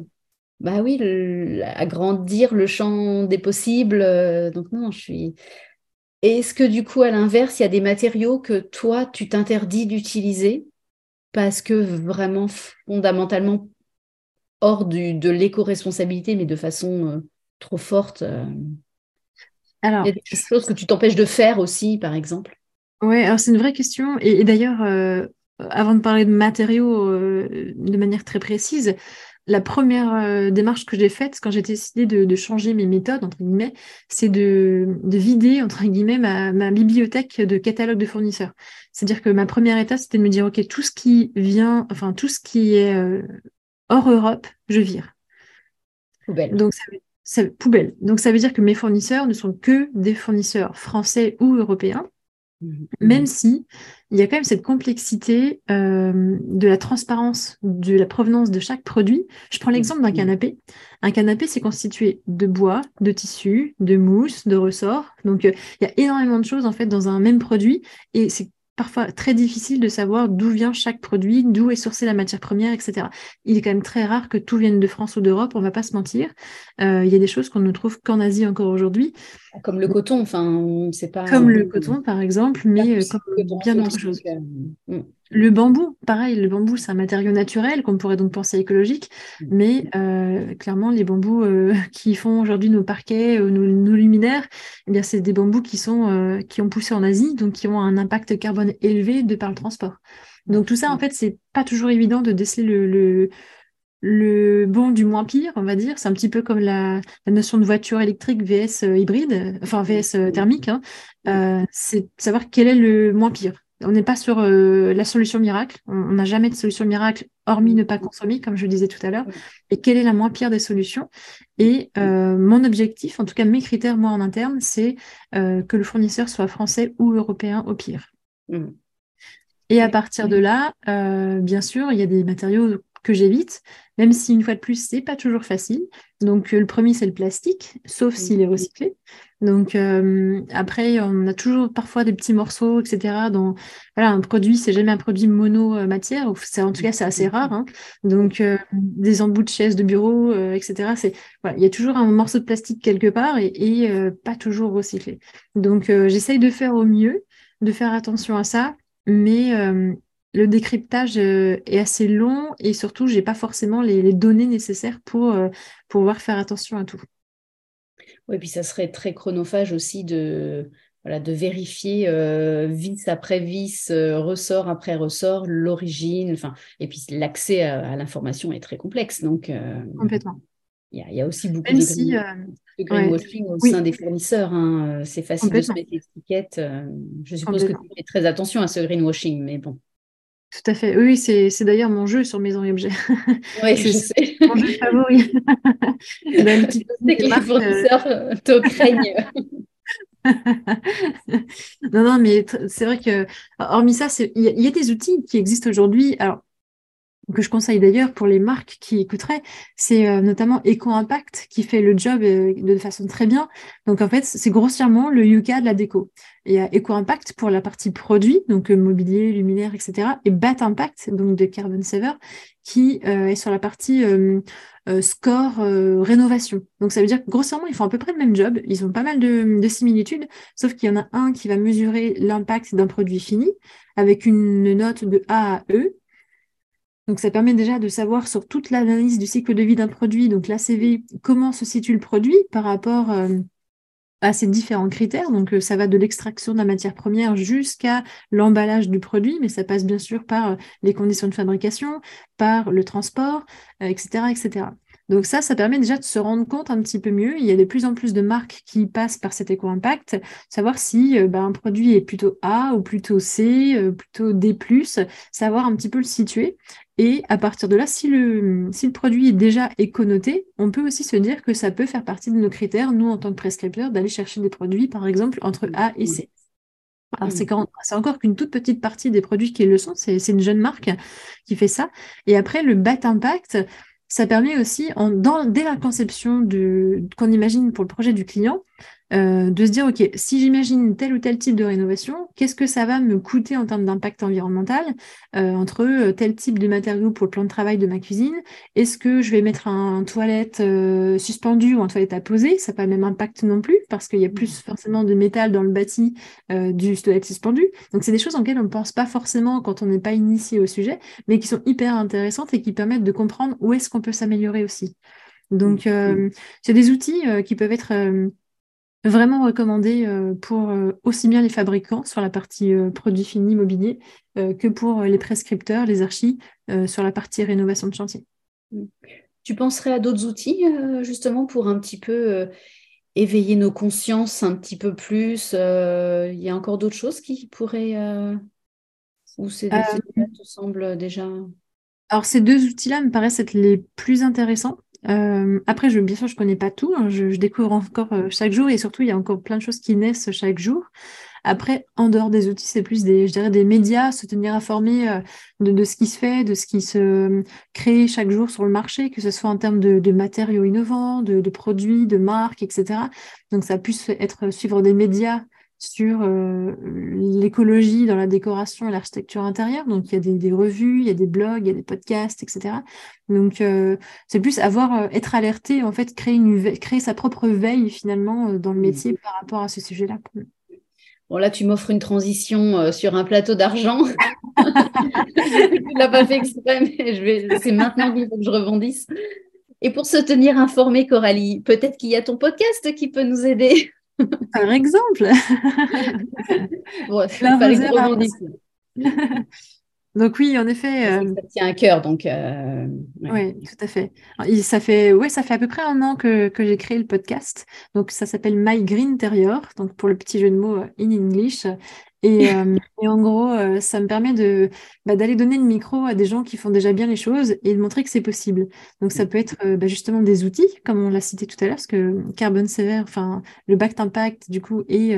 Speaker 1: bah oui, agrandir le champ des possibles. Euh, donc non, je suis. Est-ce que du coup, à l'inverse, il y a des matériaux que toi, tu t'interdis d'utiliser? Parce que vraiment fondamentalement hors de l'éco-responsabilité, mais de façon euh, trop forte. Euh. Alors, il y a des choses que tu t'empêches de faire aussi, par exemple.
Speaker 2: Oui, alors c'est une vraie question. Et, d'ailleurs, euh, avant de parler de matériaux de manière très précise, la première euh, démarche que j'ai faite quand j'ai décidé de, changer mes méthodes, entre guillemets, c'est de, vider, entre guillemets, ma, bibliothèque de catalogue de fournisseurs. C'est-à-dire que ma première étape, c'était de me dire, OK, tout ce qui vient, enfin, tout ce qui est euh, hors Europe, je vire.
Speaker 1: Poubelle.
Speaker 2: Donc, ça, poubelle. Donc, ça veut dire que mes fournisseurs ne sont que des fournisseurs français ou européens. Mhm. Même si il y a quand même cette complexité euh, de la transparence de la provenance de chaque produit. Je prends l'exemple d'un canapé. Un canapé, c'est constitué de bois, de tissu, de mousse, de ressort. Donc, euh, il y a énormément de choses en fait dans un même produit et c'est parfois très difficile de savoir d'où vient chaque produit, d'où est sourcée la matière première, etc. Il est quand même très rare que tout vienne de France ou d'Europe, on ne va pas se mentir. Euh, il y a des choses qu'on ne trouve qu'en Asie encore aujourd'hui.
Speaker 1: Comme le coton, enfin, c'est pas.
Speaker 2: Comme le coton, par exemple, mais euh, comme bien d'autres choses. Le bambou, pareil, le bambou, c'est un matériau naturel qu'on pourrait donc penser écologique, mm. mais euh, clairement, les bambous euh, qui font aujourd'hui nos parquets, euh, nos, luminaires, eh bien, c'est des bambous qui, sont, qui ont poussé en Asie, donc qui ont un impact carbone élevé de par le transport. Donc tout ça, en mm. fait, c'est pas toujours évident de déceler le, le, bon du moins pire, on va dire. C'est un petit peu comme la, notion de voiture électrique VS hybride, enfin VS thermique. Hein. c'est savoir quel est le moins pire. On n'est pas sur euh, la solution miracle. On n'a jamais de solution miracle, hormis ne pas consommer, comme je disais tout à l'heure. Et quelle est la moins pire des solutions? Et euh, mon objectif, en tout cas mes critères, moi en interne, c'est euh, que le fournisseur soit français ou européen au pire. Mmh. Et à partir de là, bien sûr, il y a des matériaux que j'évite, même si une fois de plus, c'est pas toujours facile. Donc le premier, c'est le plastique, sauf s'il est recyclé. Donc euh, après, on a toujours parfois des petits morceaux, etc. Dans voilà, un produit, c'est jamais un produit mono matière. C'est en tout cas c'est assez rare. Hein. Donc euh, des embouts de chaises de bureau, euh, etc. C'est voilà, il y a toujours un morceau de plastique quelque part et, et pas toujours recyclé. Donc j'essaye de faire au mieux, de faire attention à ça, mais le décryptage est assez long et surtout, j'ai pas forcément les, les, données nécessaires pour pouvoir faire attention à tout.
Speaker 1: Oui, puis ça serait très chronophage aussi de, voilà, de vérifier euh, vis après vis, euh, ressort après ressort, l'origine, enfin, et puis l'accès à, l'information est très complexe. Donc,
Speaker 2: euh, complètement.
Speaker 1: Il y, a aussi beaucoup de, greenwashing au sein des fournisseurs. Hein. C'est facile de se mettre l'étiquette. je suppose que tu fais très attention à ce greenwashing, mais bon.
Speaker 2: Tout à fait. Oui, c'est, d'ailleurs mon jeu sur Maison et Objets.
Speaker 1: Oui, je sais.
Speaker 2: Mon jeu favori.
Speaker 1: Ben, sais que les fournisseurs euh, te craignent.
Speaker 2: non, non, mais c'est vrai que, hormis ça, il y, a des outils qui existent aujourd'hui. Alors, que je conseille d'ailleurs pour les marques qui écouteraient, c'est euh, notamment Eco-Impact qui fait le job euh, de façon très bien. Donc en fait, c'est grossièrement le Yuka de la déco. Il y a Eco-Impact pour la partie produit, donc euh, mobilier, luminaire, etc. Et Bat Impact, donc de Carbon Saver, qui est sur la partie score rénovation. Donc ça veut dire que grossièrement, ils font à peu près le même job. Ils ont pas mal de, de similitudes, sauf qu'il y en a un qui va mesurer l'impact d'un produit fini avec une note de A à E donc, ça permet déjà de savoir sur toute l'analyse du cycle de vie d'un produit, donc l'ACV, comment se situe le produit par rapport euh, à ces différents critères. Donc, euh, ça va de l'extraction de la matière première jusqu'à l'emballage du produit, mais ça passe bien sûr par euh, les conditions de fabrication, par le transport, etc., etc. Donc ça, ça permet déjà de se rendre compte un petit peu mieux. Il y a de plus en plus de marques qui passent par cet éco-impact, savoir si bah, un produit est plutôt A ou plutôt C, plutôt D+, savoir un petit peu le situer. Et à partir de là, si le, si le produit est déjà éconoté, on peut aussi se dire que ça peut faire partie de nos critères, nous, en tant que prescripteurs, d'aller chercher des produits, par exemple, entre A et C. Alors, c'est, c'est encore qu'une toute petite partie des produits qui le sont, c'est, c'est une jeune marque qui fait ça. Et après, le BAT Impact, ça permet aussi, dès la conception qu'on imagine pour le projet du client, euh, de se dire, OK, si j'imagine tel ou tel type de rénovation, qu'est-ce que ça va me coûter en termes d'impact environnemental euh, entre euh, tel type de matériaux pour le plan de travail de ma cuisine? Est-ce que je vais mettre un, toilette suspendu ou un toilette à poser? Ça n'a pas le même impact non plus, parce qu'il y a plus forcément de métal dans le bâti du toilette suspendu. Donc, c'est des choses auxquelles on ne pense pas forcément quand on n'est pas initié au sujet, mais qui sont hyper intéressantes et qui permettent de comprendre où est-ce qu'on peut s'améliorer aussi. Donc, mmh. c'est des outils qui peuvent être vraiment recommandé euh, pour euh, aussi bien les fabricants sur la partie euh, produits finis immobilier que pour les prescripteurs, les archis sur la partie rénovation de chantier.
Speaker 1: Tu penserais à d'autres outils justement pour un petit peu éveiller nos consciences un petit peu plus Il y a encore d'autres choses qui pourraient... ou ces outils te semblent déjà...
Speaker 2: Alors ces deux outils-là me paraissent être les plus intéressants. Euh, après, je, bien sûr, je ne connais pas tout. Hein. je, découvre encore euh, chaque jour et surtout, il y a encore plein de choses qui naissent chaque jour. Après, en dehors des outils, c'est plus des, je dirais, des médias, se tenir informé euh, de, ce qui se fait, de ce qui se crée chaque jour sur le marché, que ce soit en termes de, matériaux innovants, de, de, produits, de marques, etc. Donc, ça puisse être suivre des médias sur euh, l'écologie dans la décoration et l'architecture intérieure. Donc, il y a des, revues, il y a des blogs, il y a des podcasts, etc. Donc, euh, c'est plus avoir, euh, être alerté, en fait, créer, une créer sa propre veille, finalement, dans le métier par rapport à ce sujet-là.
Speaker 1: Bon, là, tu m'offres une transition sur un plateau d'argent. tu ne l'as pas fait exprès, mais c'est maintenant qu'il faut que je rebondisse. Et pour se tenir informé, Coralie, peut-être qu'il y a ton podcast qui peut nous aider.
Speaker 2: Par exemple. Donc oui, en effet.
Speaker 1: Euh, ça tient à cœur, donc. Euh,
Speaker 2: oui, tout à fait. Ça fait, ouais, ça fait à peu près un an que, que j'ai créé le podcast. Donc ça s'appelle My Green Interior, donc pour le petit jeu de mots euh, in English. Euh, et, en gros, euh, ça me permet de bah, d'aller donner le micro à des gens qui font déjà bien les choses et de montrer que c'est possible. Donc ça peut être euh, bah, justement des outils, comme on l'a cité tout à l'heure, parce que Carbon Sévère, enfin le Bact Impact, du coup, et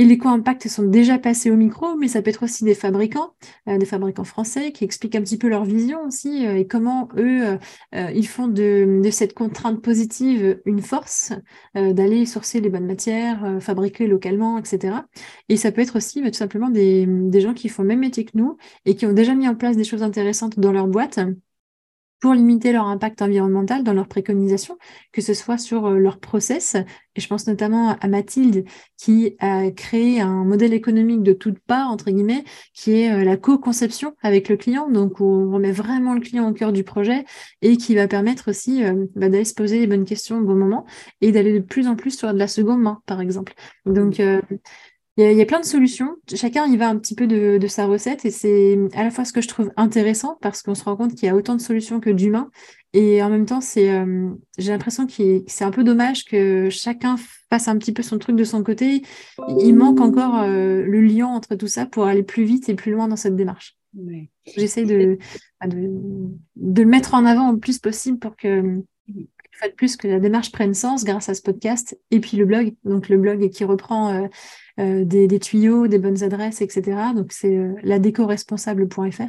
Speaker 2: et les co-impacts sont déjà passés au micro, mais ça peut être aussi des fabricants, euh, des fabricants français qui expliquent un petit peu leur vision aussi euh, et comment eux, euh, ils font de, cette contrainte positive une force d'aller sourcer les bonnes matières, fabriquer localement, etc. Et ça peut être aussi bah, tout simplement des, des gens qui font le même métier que nous et qui ont déjà mis en place des choses intéressantes dans leur boîte pour limiter leur impact environnemental dans leurs préconisations, que ce soit sur euh, leur process. Et je pense notamment à Mathilde qui a créé un modèle économique de toutes parts, entre guillemets, qui est euh, la co-conception avec le client. Donc, on remet vraiment le client au cœur du projet et qui va permettre aussi euh, bah, d'aller se poser les bonnes questions au bon moment et d'aller de plus en plus sur de la seconde main, par exemple. Donc, il y, a, plein de solutions. Chacun y va un petit peu de, sa recette et c'est à la fois ce que je trouve intéressant parce qu'on se rend compte qu'il y a autant de solutions que d'humains et en même temps, c'est, euh, j'ai l'impression que c'est un peu dommage que chacun fasse un petit peu son truc de son côté. Il manque encore euh, le lien entre tout ça pour aller plus vite et plus loin dans cette démarche. J'essaie de, bah, de, de, le mettre en avant le plus possible pour que fois de plus que la démarche prenne sens grâce à ce podcast et puis le blog. Donc le blog qui reprend des, tuyaux, des bonnes adresses, etc. Donc c'est ladécoresponsable.fr.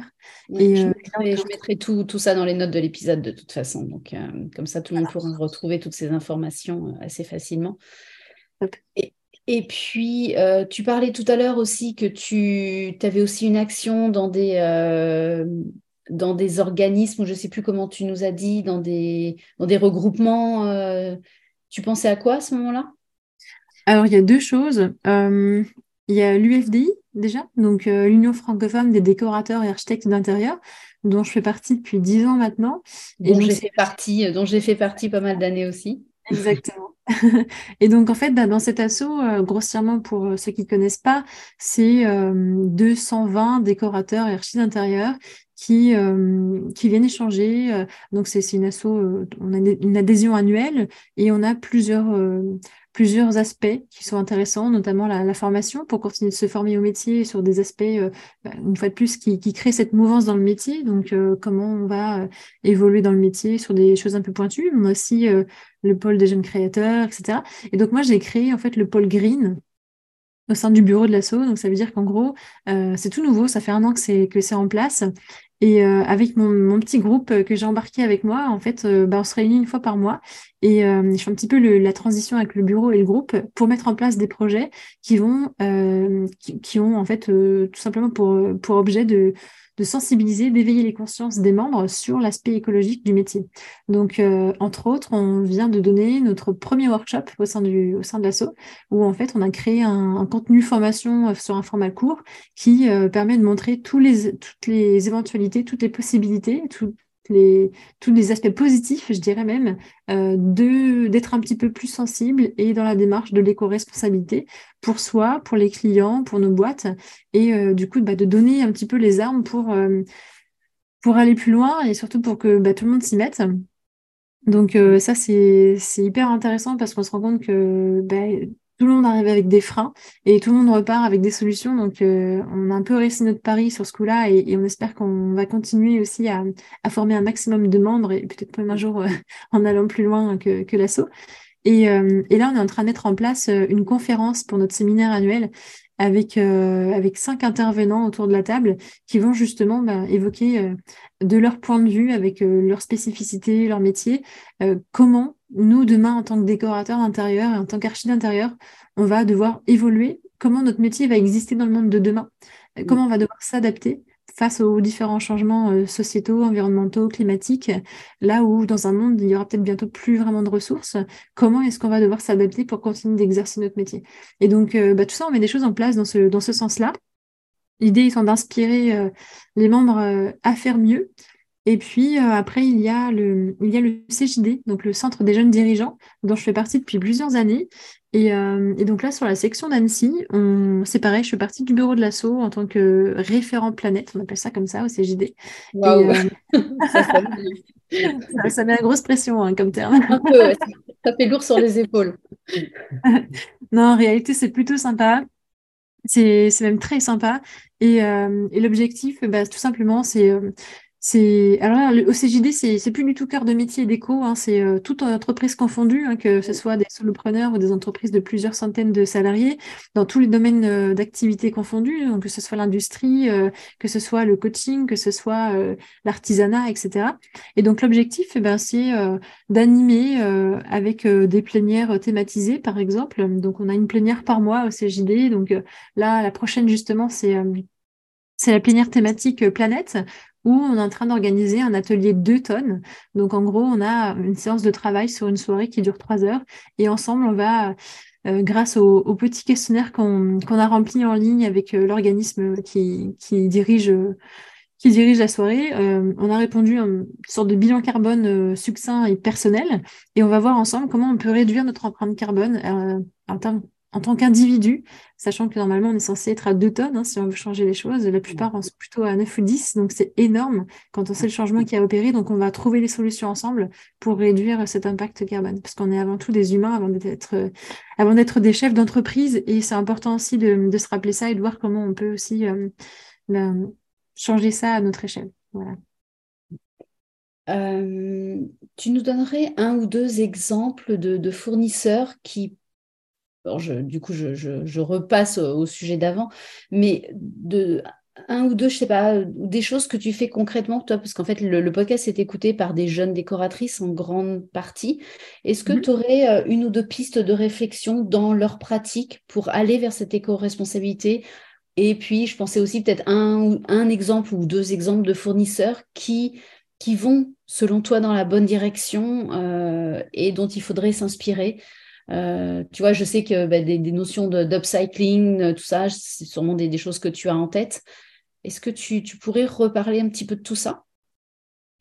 Speaker 1: et je mettrai, tout, tout, ça dans les notes de l'épisode de toute façon. Donc comme ça, tout le monde pourra retrouver toutes ces informations assez facilement. Et, et puis, euh, tu parlais tout à l'heure aussi que tu avais aussi une action dans des, euh, dans des organismes, je ne sais plus comment tu nous as dit, dans des, dans des regroupements. Euh, tu pensais à quoi à ce moment-là?
Speaker 2: Alors, il y a deux choses. il y a l'UFDI déjà, donc l'Union francophone des décorateurs et architectes d'intérieur, dont je fais partie depuis dix ans maintenant.
Speaker 1: Et dont j'ai fait partie, dont j'ai fait partie pas mal d'années aussi.
Speaker 2: Exactement. et donc, en fait, bah, dans cet assaut, euh, grossièrement pour euh, ceux qui ne connaissent pas, c'est 220 euh, décorateurs et archives d'intérieur qui, qui viennent échanger. donc, c'est une asso, on a une adhésion annuelle et on a plusieurs plusieurs aspects qui sont intéressants, notamment la, formation pour continuer de se former au métier sur des aspects, euh, bah, une fois de plus, qui, qui créent cette mouvance dans le métier. Donc, euh, comment on va euh, évoluer dans le métier sur des choses un peu pointues. On a aussi le pôle des jeunes créateurs, etc. Et donc, moi, j'ai créé en fait le pôle Green au sein du bureau de l'ASSO. Donc, ça veut dire qu'en gros, c'est tout nouveau. Ça fait un an que c'est en place. Et euh, avec mon, petit groupe euh, que j'ai embarqué avec moi, en fait, euh, bah, on se réunit une fois par mois. Et je fais un petit peu la transition avec le bureau et le groupe pour mettre en place des projets qui vont, qui, ont en fait tout simplement pour, pour objet de, de sensibiliser, d'éveiller les consciences des membres sur l'aspect écologique du métier. Donc, euh, entre autres, on vient de donner notre premier workshop au sein, du, au sein de l'ASSO, où en fait, on a créé un, contenu formation euh, sur un format court qui euh, permet de montrer tous les, toutes les éventualités, toutes les possibilités, les, tous les aspects positifs, je dirais même, euh, d'être un petit peu plus sensible et dans la démarche de l'éco-responsabilité pour soi, pour les clients, pour nos boîtes, et euh, du coup bah, de donner un petit peu les armes pour, euh, pour aller plus loin et surtout pour que bah, tout le monde s'y mette. Donc ça, c'est hyper intéressant parce qu'on se rend compte que bah, tout le monde arrive avec des freins et tout le monde repart avec des solutions. Donc, euh, on a un peu réussi notre pari sur ce coup-là et, on espère qu'on va continuer aussi à, former un maximum de membres et peut-être même un jour euh, en allant plus loin que, que l'assaut. Et, euh, et, là, on est en train de mettre en place une conférence pour notre séminaire annuel avec, avec cinq intervenants autour de la table qui vont justement bah, évoquer de leur point de vue, avec leur spécificité, leur métier, comment nous, demain, en tant que décorateur d'intérieur et en tant qu'archi d'intérieur, on va devoir évoluer. Comment notre métier va exister dans le monde de demain euh, Comment on va devoir s'adapter face aux différents changements euh, sociétaux, environnementaux, climatiques, là où dans un monde, il y aura peut-être bientôt plus vraiment de ressources, comment est-ce qu'on va devoir s'adapter pour continuer d'exercer notre métier? Et donc, euh, bah, tout ça, on met des choses en place dans ce, dans ce sens-là. L'idée étant d'inspirer les membres à faire mieux, et puis euh, après, il y, a le, il y a le CJD, donc le Centre des jeunes dirigeants, dont je fais partie depuis plusieurs années. Et, euh, et donc là, sur la section d'Annecy, c'est pareil, je fais partie du bureau de l'assaut en tant que référent planète, on appelle ça comme ça au CJD. Euh, ça, ça, met la grosse pression hein, comme terme.
Speaker 1: Un peu, ça fait lourd sur les épaules.
Speaker 2: non, en réalité, c'est plutôt sympa. C'est même très sympa. Et, et l'objectif, bah, tout simplement, c'est c'est alors là, au CJD, c'est c'est plus du tout cœur de métier d'éco, hein, c'est euh, toute entreprise confondue, hein, que ce soit des solopreneurs ou des entreprises de plusieurs centaines de salariés, dans tous les domaines euh, d'activité confondus, donc que ce soit l'industrie, euh, que ce soit le coaching, que ce soit l'artisanat, etc. Et donc l'objectif, eh ben, c'est d'animer avec des plénières thématisées, par exemple. Donc on a une plénière par mois au CJD. Donc là, la prochaine justement, c'est c'est la plénière thématique planète où on est en train d'organiser un atelier de tonnes. Donc en gros, on a une séance de travail sur une soirée qui dure trois heures et ensemble, on va, euh, grâce au, petit questionnaire qu'on a rempli en ligne avec euh, l'organisme qui, dirige qui dirige la soirée, euh, on a répondu à une sorte de bilan carbone succinct et personnel, et on va voir ensemble comment on peut réduire notre empreinte carbone en termes en tant qu'individu, sachant que normalement on est censé être à 2 tonnes hein, si on veut changer les choses, la plupart en sont plutôt à 9 ou 10, donc c'est énorme quand on sait le changement qui a opéré, donc on va trouver les solutions ensemble pour réduire cet impact carbone, parce qu'on est avant tout des humains avant d'être euh, des chefs d'entreprise, et c'est important aussi de, se rappeler ça et de voir comment on peut aussi euh, ben, changer ça à notre échelle. Voilà.
Speaker 1: tu nous donnerais un ou deux exemples de, fournisseurs qui, du coup, je, repasse au, sujet d'avant, mais de un ou deux, je sais pas, des choses que tu fais concrètement, toi, parce qu'en fait, le, podcast est écouté par des jeunes décoratrices en grande partie. Est-ce que mhm. tu aurais euh, une ou deux pistes de réflexion dans leur pratique pour aller vers cette éco-responsabilité? Et puis, je pensais aussi peut-être un, un exemple ou deux exemples de fournisseurs qui, qui vont, selon toi, dans la bonne direction euh, et dont il faudrait s'inspirer. Euh, tu vois, je sais que bah, des, notions d'upcycling, tout ça, c'est sûrement des, choses que tu as en tête. Est-ce que tu, pourrais reparler un petit peu de tout ça?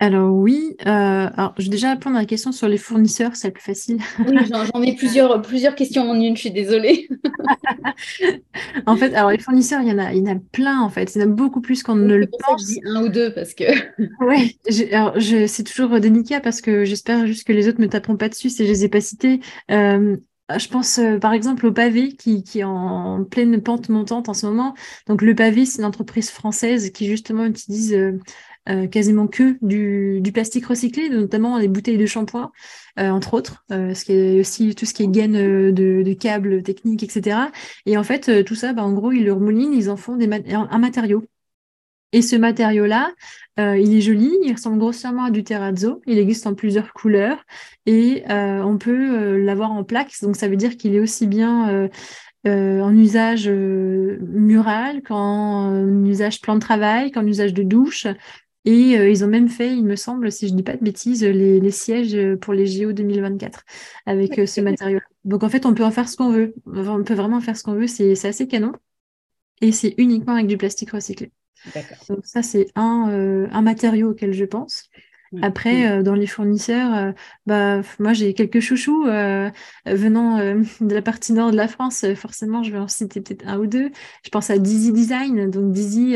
Speaker 2: Alors oui, euh, alors je vais déjà répondre à la question sur les fournisseurs, c'est plus facile.
Speaker 1: Oui, j'en ai plusieurs, plusieurs questions en une, je suis désolée.
Speaker 2: en fait, alors les fournisseurs, il y en a, il y en a plein en fait, il y en a beaucoup plus qu'on ne le pense.
Speaker 1: je dis un ou deux parce que.
Speaker 2: oui, alors c'est toujours délicat parce que j'espère juste que les autres ne me taperont pas dessus si je les ai pas cités. Euh, je pense euh, par exemple au pavé qui, qui, est en pleine pente montante en ce moment. Donc le pavé, c'est une entreprise française qui justement utilise euh, euh, quasiment que du, plastique recyclé, notamment les bouteilles de shampoing, entre autres, ce qui est aussi tout ce qui est gaine de, câbles techniques, etc. Et en fait, tout ça, bah, en gros, ils le remoulinent, ils en font un matériau. Et ce matériau-là, euh, il est joli, il ressemble grossièrement à du terrazzo, il existe en plusieurs couleurs et euh, on peut euh, l'avoir en plaques, donc ça veut dire qu'il est aussi bien en usage mural qu'en usage plan de travail, qu'en usage de douche. Et ils ont même fait, il me semble, si je ne dis pas de bêtises, les, sièges pour les JO 2024 avec ce matériau. Donc en fait, on peut en faire ce qu'on veut. On peut vraiment faire ce qu'on veut, c'est assez canon. Et c'est uniquement avec du plastique recyclé. Donc ça, c'est un, euh, un matériau auquel je pense. Après, euh, dans les fournisseurs, euh, bah, moi j'ai quelques chouchous venant de la partie nord de la France. forcément, je vais en citer peut-être un ou deux. Je pense à Dizzy Design, donc Dizzy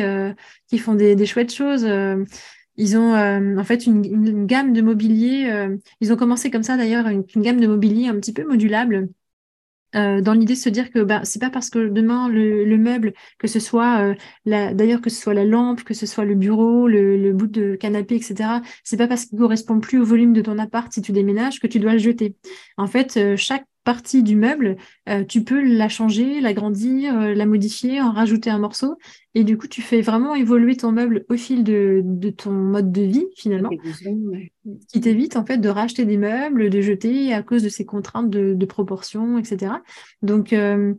Speaker 2: qui font des, des chouettes choses. ils ont en fait une, une, gamme de mobilier. ils ont commencé comme ça d'ailleurs, une, une, gamme de mobilier un petit peu modulable euh, dans l'idée de se dire que bah, c'est pas parce que demain le, meuble, que ce soit euh, d'ailleurs que ce soit la lampe, que ce soit le bureau, le, bout de canapé, etc. C'est pas parce qu'il correspond plus au volume de ton appart si tu déménages que tu dois le jeter. En fait, euh, chaque partie du meuble, euh, tu peux la changer, l'agrandir, euh, la modifier, en rajouter un morceau. Et du coup, tu fais vraiment évoluer ton meuble au fil de, ton mode de vie, finalement. Qui t'évite, en fait, de racheter des meubles, de jeter à cause de ces contraintes de, proportion, etc. Donc, euh,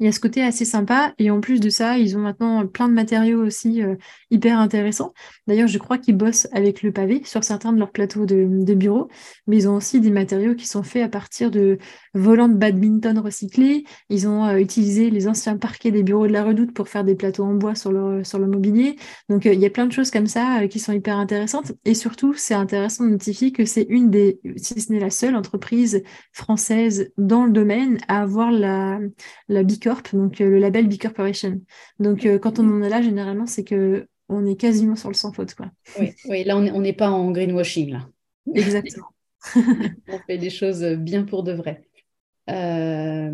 Speaker 2: il y a ce côté assez sympa. Et en plus de ça, ils ont maintenant plein de matériaux aussi euh, hyper intéressants. D'ailleurs, je crois qu'ils bossent avec le pavé sur certains de leurs plateaux de, bureaux. Mais ils ont aussi des matériaux qui sont faits à partir de volants de badminton recyclés. Ils ont euh, utilisé les anciens parquets des bureaux de la redoute pour faire des plateaux en bois sur le, sur le mobilier. Donc, euh, il y a plein de choses comme ça qui sont hyper intéressantes. Et surtout, c'est intéressant de notifier que c'est une des, si ce n'est la seule entreprise française dans le domaine à avoir la, la donc euh, le label B Corporation. Donc euh, quand on en est là, généralement, c'est que on est quasiment sur le sans faute. Quoi.
Speaker 1: Oui, là, on n'est pas en greenwashing. Là.
Speaker 2: Exactement.
Speaker 1: on fait des choses bien pour de vrai. Euh,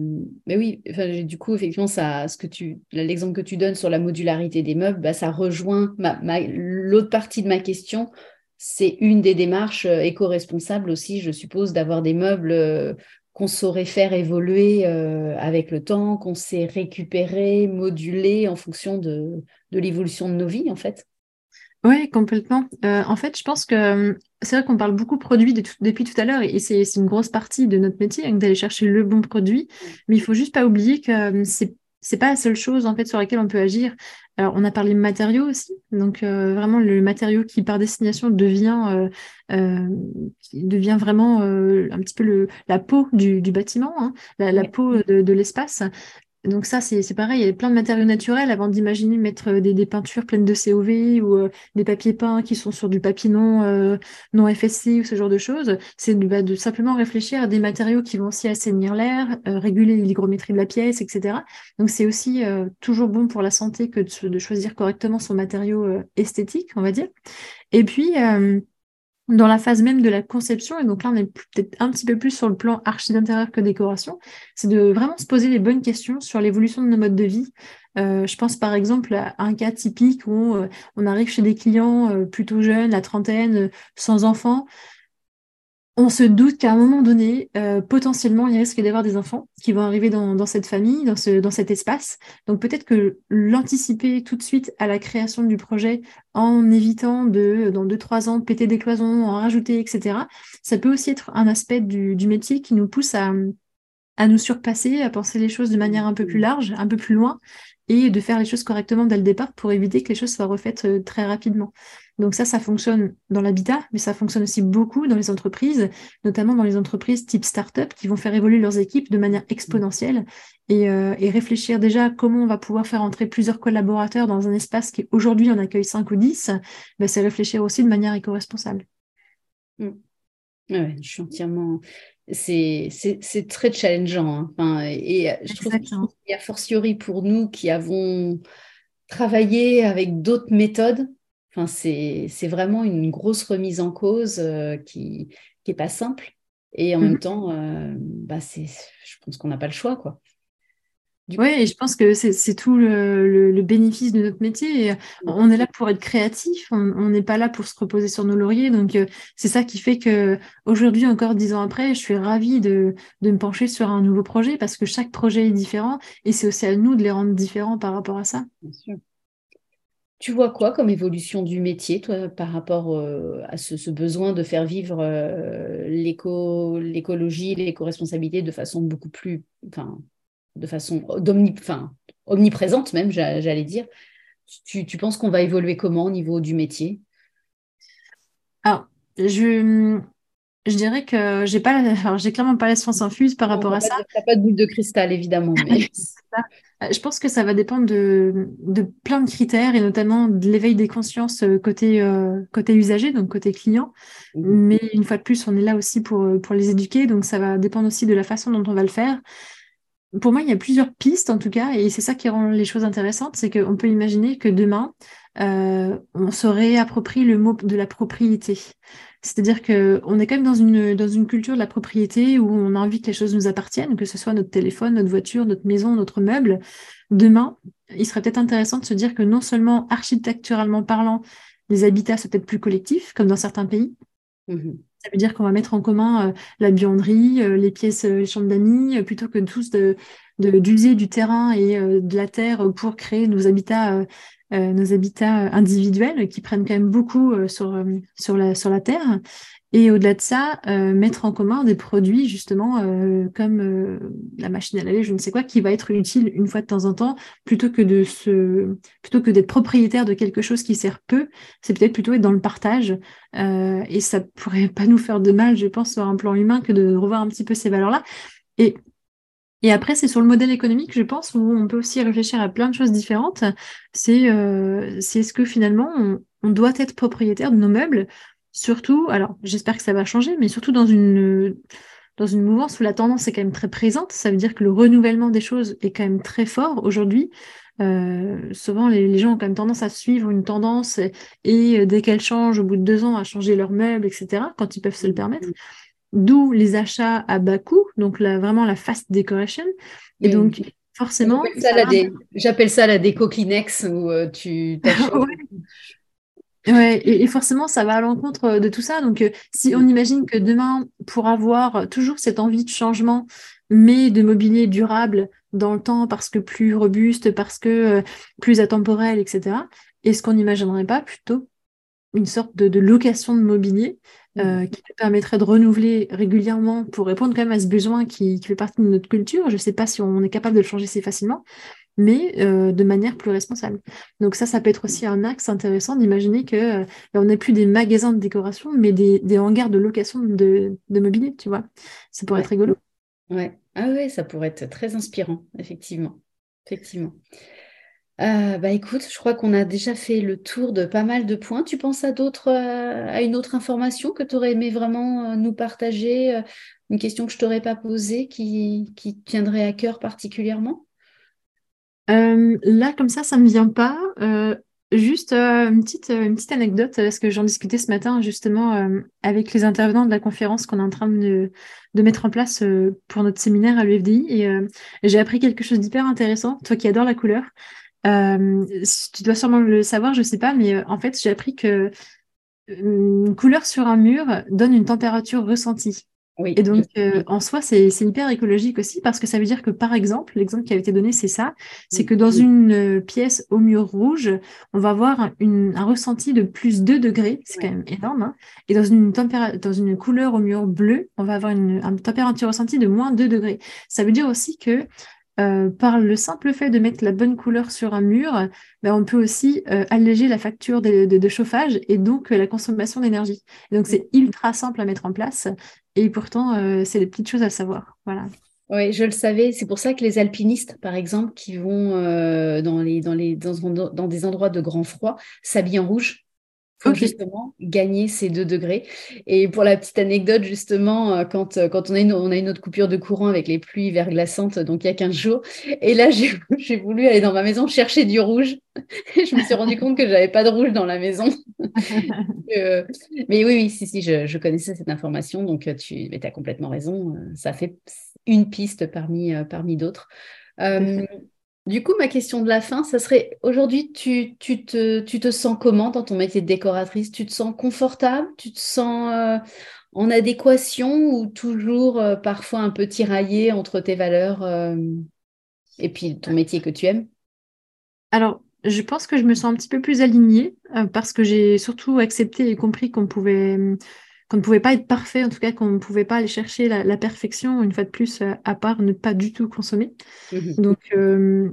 Speaker 1: mais oui, du coup, effectivement, ça, ce que tu, l'exemple que tu donnes sur la modularité des meubles, bah, ça rejoint l'autre partie de ma question. C'est une des démarches éco-responsables aussi, je suppose, d'avoir des meubles qu'on saurait faire évoluer euh, avec le temps, qu'on sait récupérer, moduler en fonction de, l'évolution de nos vies, en fait.
Speaker 2: Oui, complètement. Euh, en fait, je pense que euh, c'est vrai qu'on parle beaucoup produits depuis tout à l'heure et c'est une grosse partie de notre métier hein, d'aller chercher le bon produit. Mais il faut juste pas oublier que c'est c'est pas la seule chose en fait sur laquelle on peut agir. Alors, on a parlé de matériaux aussi, donc euh, vraiment le matériau qui par destination devient, euh, euh, devient vraiment un petit peu le, la peau du, bâtiment, hein, la, peau de, de l'espace. Donc ça, c'est pareil, il y a plein de matériaux naturels avant d'imaginer mettre euh, des, peintures pleines de COV ou euh, des papiers peints qui sont sur du papier non, euh, non FSC ou ce genre de choses. C'est de, bah, de, simplement réfléchir à des matériaux qui vont aussi assainir l'air, réguler l'hygrométrie de la pièce, etc. Donc c'est aussi toujours bon pour la santé que de choisir correctement son matériau esthétique, on va dire. Et puis, dans la phase même de la conception, et donc là on est peut-être un petit peu plus sur le plan archi d'intérieur que décoration, c'est de vraiment se poser les bonnes questions sur l'évolution de nos modes de vie. Euh, je pense par exemple à un cas typique où euh, on arrive chez des clients euh, plutôt jeunes, la trentaine, sans enfants, on se doute qu'à un moment donné, euh, potentiellement, il risque d'avoir des enfants qui vont arriver dans, cette famille, dans, ce, dans cet espace. Donc peut-être que l'anticiper tout de suite à la création du projet en évitant de, dans deux, trois ans, péter des cloisons, en rajouter, etc., ça peut aussi être un aspect du, métier qui nous pousse à, à nous surpasser, à penser les choses de manière un peu plus large, un peu plus loin, et de faire les choses correctement dès le départ pour éviter que les choses soient refaites euh, très rapidement. Donc ça, ça fonctionne dans l'habitat, mais ça fonctionne aussi beaucoup dans les entreprises, notamment dans les entreprises type start-up qui vont faire évoluer leurs équipes de manière exponentielle et, euh, réfléchir déjà comment on va pouvoir faire entrer plusieurs collaborateurs dans un espace qui aujourd'hui en accueille 5 ou 10, ben, c'est réfléchir aussi de manière éco-responsable.
Speaker 1: Mmh. je suis entièrement c'est très challengeant. Hein. et euh, je trouve qu'il y a fortiori pour nous qui avons travaillé avec d'autres méthodes, enfin, c'est vraiment une grosse remise en cause euh, qui n'est pas simple. Et en même mmh temps, euh, bah, je pense qu'on n'a pas le choix. quoi.
Speaker 2: Oui, et je pense que c'est tout le, bénéfice de notre métier. On est là pour être créatif, on n'est pas là pour se reposer sur nos lauriers. Donc, euh, c'est ça qui fait que aujourd'hui, encore dix ans après, je suis ravie de, me pencher sur un nouveau projet parce que chaque projet est différent et c'est aussi à nous de les rendre différents par rapport à ça. Bien sûr.
Speaker 1: Tu vois quoi comme évolution du métier, toi, par rapport euh, à ce, besoin de faire vivre euh, l'écologie, l'éco-responsabilité de façon beaucoup plus, enfin, de façon omniprésente même, j'allais dire? Tu, penses qu'on va évoluer comment au niveau du métier?
Speaker 2: Alors, je, je dirais que j'ai pas, j'ai clairement pas la science infuse par rapport à ça.
Speaker 1: N'as pas de boule de cristal, évidemment.
Speaker 2: Euh, je pense que ça va dépendre de, plein de critères et notamment de l'éveil des consciences euh, côté, euh, côté usager, donc côté client. Mmh. Mais une fois de plus, on est là aussi pour, pour les éduquer, donc ça va dépendre aussi de la façon dont on va le faire pour moi, il y a plusieurs pistes en tout cas, et c'est ça qui rend les choses intéressantes, c'est qu'on peut imaginer que demain, euh, on se réapproprie le mot de la propriété. C'est-à-dire qu'on est quand même dans une, culture de la propriété où on a envie que les choses nous appartiennent, que ce soit notre téléphone, notre voiture, notre maison, notre meuble. Demain, il serait peut-être intéressant de se dire que non seulement architecturalement parlant, les habitats sont peut-être plus collectifs, comme dans certains pays, mmh ça veut dire qu'on va mettre en commun euh, la buanderie, euh, les pièces, euh, les chambres d'amis, plutôt que tous de, d'user du terrain et de la terre pour créer nos habitats, individuels qui prennent quand même beaucoup sur la terre. Et au-delà de ça, euh, mettre en commun des produits justement euh, comme euh, la machine à laver, je ne sais quoi, qui va être utile une fois de temps en temps, plutôt que de se, plutôt que d'être propriétaire de quelque chose qui sert peu, c'est peut-être plutôt être dans le partage. et ça pourrait pas nous faire de mal, je pense, sur un plan humain, que de revoir un petit peu ces valeurs-là. Et et après, c'est sur le modèle économique, je pense, où on peut aussi réfléchir à plein de choses différentes. C'est est-ce que finalement, on, doit être propriétaire de nos meubles Surtout, alors j'espère que ça va changer, mais surtout dans une, dans une mouvance où la tendance est quand même très présente. Ça veut dire que le renouvellement des choses est quand même très fort aujourd'hui. Euh, souvent, les, gens ont quand même tendance à suivre une tendance et, euh, dès qu'elle change, au bout de deux ans, à changer leurs meubles, etc., quand ils peuvent se le permettre. D'où les achats à bas coût, donc vraiment la fast decoration. Et donc, forcément.
Speaker 1: J'appelle ça, la déco Kleenex où euh, tu
Speaker 2: Ouais, et, forcément, ça va à l'encontre euh, de tout ça. Donc, euh, si on imagine que demain, pour avoir toujours cette envie de changement, mais de mobilier durable dans le temps, parce que plus robuste, parce que euh, plus atemporel, etc., est-ce qu'on n'imaginerait pas plutôt une sorte de, location de mobilier mmh. qui permettrait de renouveler régulièrement pour répondre quand même à ce besoin qui, qui fait partie de notre culture? Je ne sais pas si on est capable de le changer si facilement, mais euh, de manière plus responsable. Donc ça, ça peut être aussi un axe intéressant d'imaginer que euh, on n'est plus des magasins de décoration, mais des, hangars de location de, mobilier, tu vois. Ça pourrait être rigolo.
Speaker 1: Ouais. Ah ouais, ça pourrait être très inspirant, effectivement. Effectivement. Euh, bah écoute, je crois qu'on a déjà fait le tour de pas mal de points. Tu penses à d'autres, à une autre information que tu aurais aimé vraiment nous partager, une question que je t'aurais pas posée qui, qui tiendrait à cœur particulièrement?
Speaker 2: Euh, là, comme ça, ça ne me vient pas. Euh, Juste euh, une, petite, euh, une petite anecdote, parce que j'en discutais ce matin justement avec les intervenants de la conférence qu'on est en train de, mettre en place pour notre séminaire à l'UFDI. Et j'ai appris quelque chose d'hyper intéressant, toi qui adores la couleur. tu dois sûrement le savoir, je ne sais pas, mais en fait, j'ai appris que une couleur sur un mur donne une température ressentie. Et donc, euh, en soi, c'est hyper écologique aussi parce que ça veut dire que, par exemple, l'exemple qui a été donné, c'est ça, c'est que dans une euh, pièce au mur rouge, on va avoir une, un ressenti de plus 2 degrés, c'est quand même énorme, hein. et dans une, dans une couleur au mur bleu, on va avoir une, une température ressentie de moins 2 degrés. Ça veut dire aussi que euh, par le simple fait de mettre la bonne couleur sur un mur, ben, on peut aussi euh, alléger la facture de, chauffage et donc euh, la consommation d'énergie. Donc c'est ultra simple à mettre en place et pourtant c'est des petites choses à savoir. Voilà.
Speaker 1: Oui, je le savais. C'est pour ça que les alpinistes, par exemple, qui vont dans, les, dans, les, dans, dans, des endroits de grand froid, s'habillent en rouge justement gagner ces deux degrés. Et pour la petite anecdote, justement, euh, quand, euh, quand on, a une, on a une autre coupure de courant avec les pluies verglaçantes, donc il y a 15 jours, et là, j'ai voulu aller dans ma maison chercher du rouge. Et je me suis rendu compte que j'avais pas de rouge dans la maison. Euh, mais oui, oui, si, si, je, je connaissais cette information, donc tu as complètement raison. Ça fait une piste parmi, parmi d'autres. Du coup, ma question de la fin, ça serait aujourd'hui, tu, tu, te, tu te sens comment dans ton métier de décoratrice? Tu te sens confortable? Tu te sens euh, en adéquation ou toujours euh, parfois un peu tiraillé entre tes valeurs euh, et puis ton métier que tu aimes?
Speaker 2: Alors, je pense que je me sens un petit peu plus alignée parce que j'ai surtout accepté et compris qu'on pouvait qu'on ne pouvait pas être parfait, en tout cas qu'on ne pouvait pas aller chercher la, perfection, une fois de plus, euh, à part ne pas du tout consommer. Mhm. Donc, euh,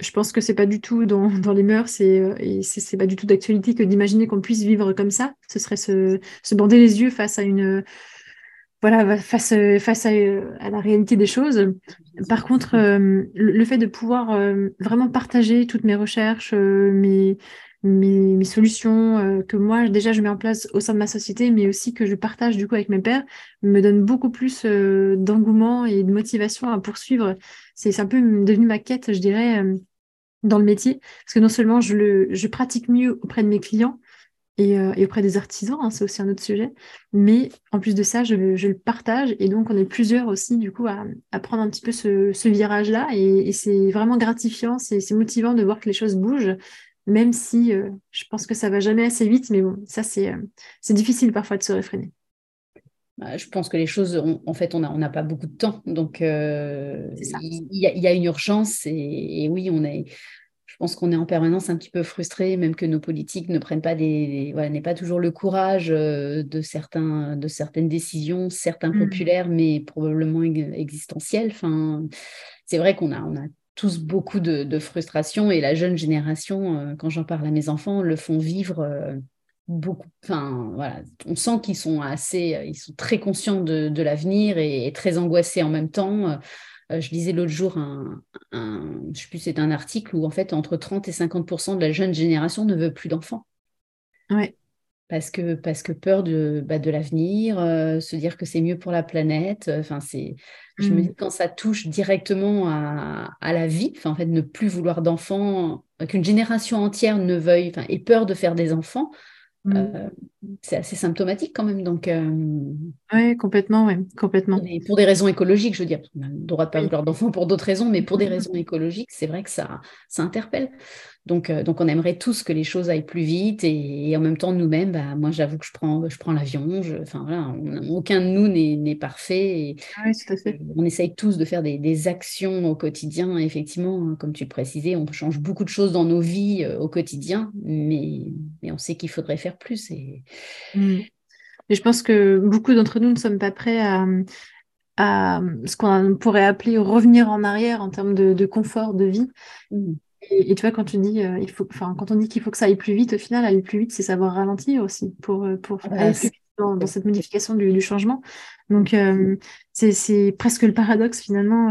Speaker 2: je pense que c'est pas du tout dans, les mœurs euh, et, c'est pas du tout d'actualité que d'imaginer qu'on puisse vivre comme ça. Ce serait se, se bander les yeux face à une voilà, face, face à, la réalité des choses. Par contre, le, fait de pouvoir vraiment partager toutes mes recherches, mes, mes, solutions euh, que moi déjà je mets en place au sein de ma société, mais aussi que je partage du coup avec mes pairs, me donne beaucoup plus euh, d'engouement et de motivation à poursuivre. C'est un peu devenu ma quête, je dirais, euh, dans le métier, parce que non seulement je le je pratique mieux auprès de mes clients, et, auprès des artisans, hein, c'est aussi un autre sujet. Mais en plus de ça, je, le partage et donc on est plusieurs aussi du coup à, prendre un petit peu ce, virage-là et c'est vraiment gratifiant, c'est motivant de voir que les choses bougent même si euh, je pense que ça va jamais assez vite, mais bon, ça c'est euh, difficile parfois de se réfréner.
Speaker 1: Bah, je pense que les choses, en fait, on n'a on pas beaucoup de temps, donc euh, il y, a une urgence et, oui, on est. Je pense qu'on est en permanence un petit peu frustré, même que nos politiques ne prennent pas des, voilà, n'aient pas toujours le courage de certains, de certaines décisions, certains mmh. populaires, mais probablement existentielles. Enfin, c'est vrai qu'on a, on a tous beaucoup de, frustration et la jeune génération, euh, quand j'en parle à mes enfants, le font vivre euh, beaucoup. Enfin, voilà, on sent qu'ils sont assez, euh, ils sont très conscients de, l'avenir et, très angoissés en même temps. je lisais l'autre jour un, je sais plus, c'est un article où en fait entre 30 et 50 de la jeune génération ne veut plus d'enfants.
Speaker 2: Ouais
Speaker 1: parce que, parce que peur de, bah, de l'avenir, se dire que c'est mieux pour la planète. Enfin, c'est, je me mmh. dis quand ça touche directement à, à la vie, en fait, ne plus vouloir d'enfants, qu'une génération entière ne veuille, enfin, ait peur de faire des enfants, mmh. euh, c'est assez symptomatique quand même. Donc,
Speaker 2: oui, complètement, ouais, complètement.
Speaker 1: pour des raisons écologiques, je veux dire, on a le droit de pas vouloir d'enfants pour d'autres raisons, mais pour des raisons écologiques, c'est vrai que ça, ça interpelle. Donc, euh, donc, on aimerait tous que les choses aillent plus vite et, en même temps, nous-mêmes, bah, moi, j'avoue que je prends, je prends l'avion. Enfin, voilà, aucun de nous n'est parfait.
Speaker 2: Ah oui, tout à fait.
Speaker 1: On essaye tous de faire des, actions au quotidien. Effectivement, hein, comme tu le précisais, on change beaucoup de choses dans nos vies euh, au quotidien, mais, mais on sait qu'il faudrait faire plus. Et...
Speaker 2: Mmh. je pense que beaucoup d'entre nous ne sommes pas prêts à, à ce qu'on pourrait appeler revenir en arrière en termes de, confort de vie. Mmh. Et, tu vois, quand tu dis, euh, il faut, quand on dit qu'il faut que ça aille plus vite, au final, aller plus vite, c'est savoir ralentir aussi pour, euh, pour aller plus vite dans, cette modification du, changement. Donc, euh, c'est presque le paradoxe finalement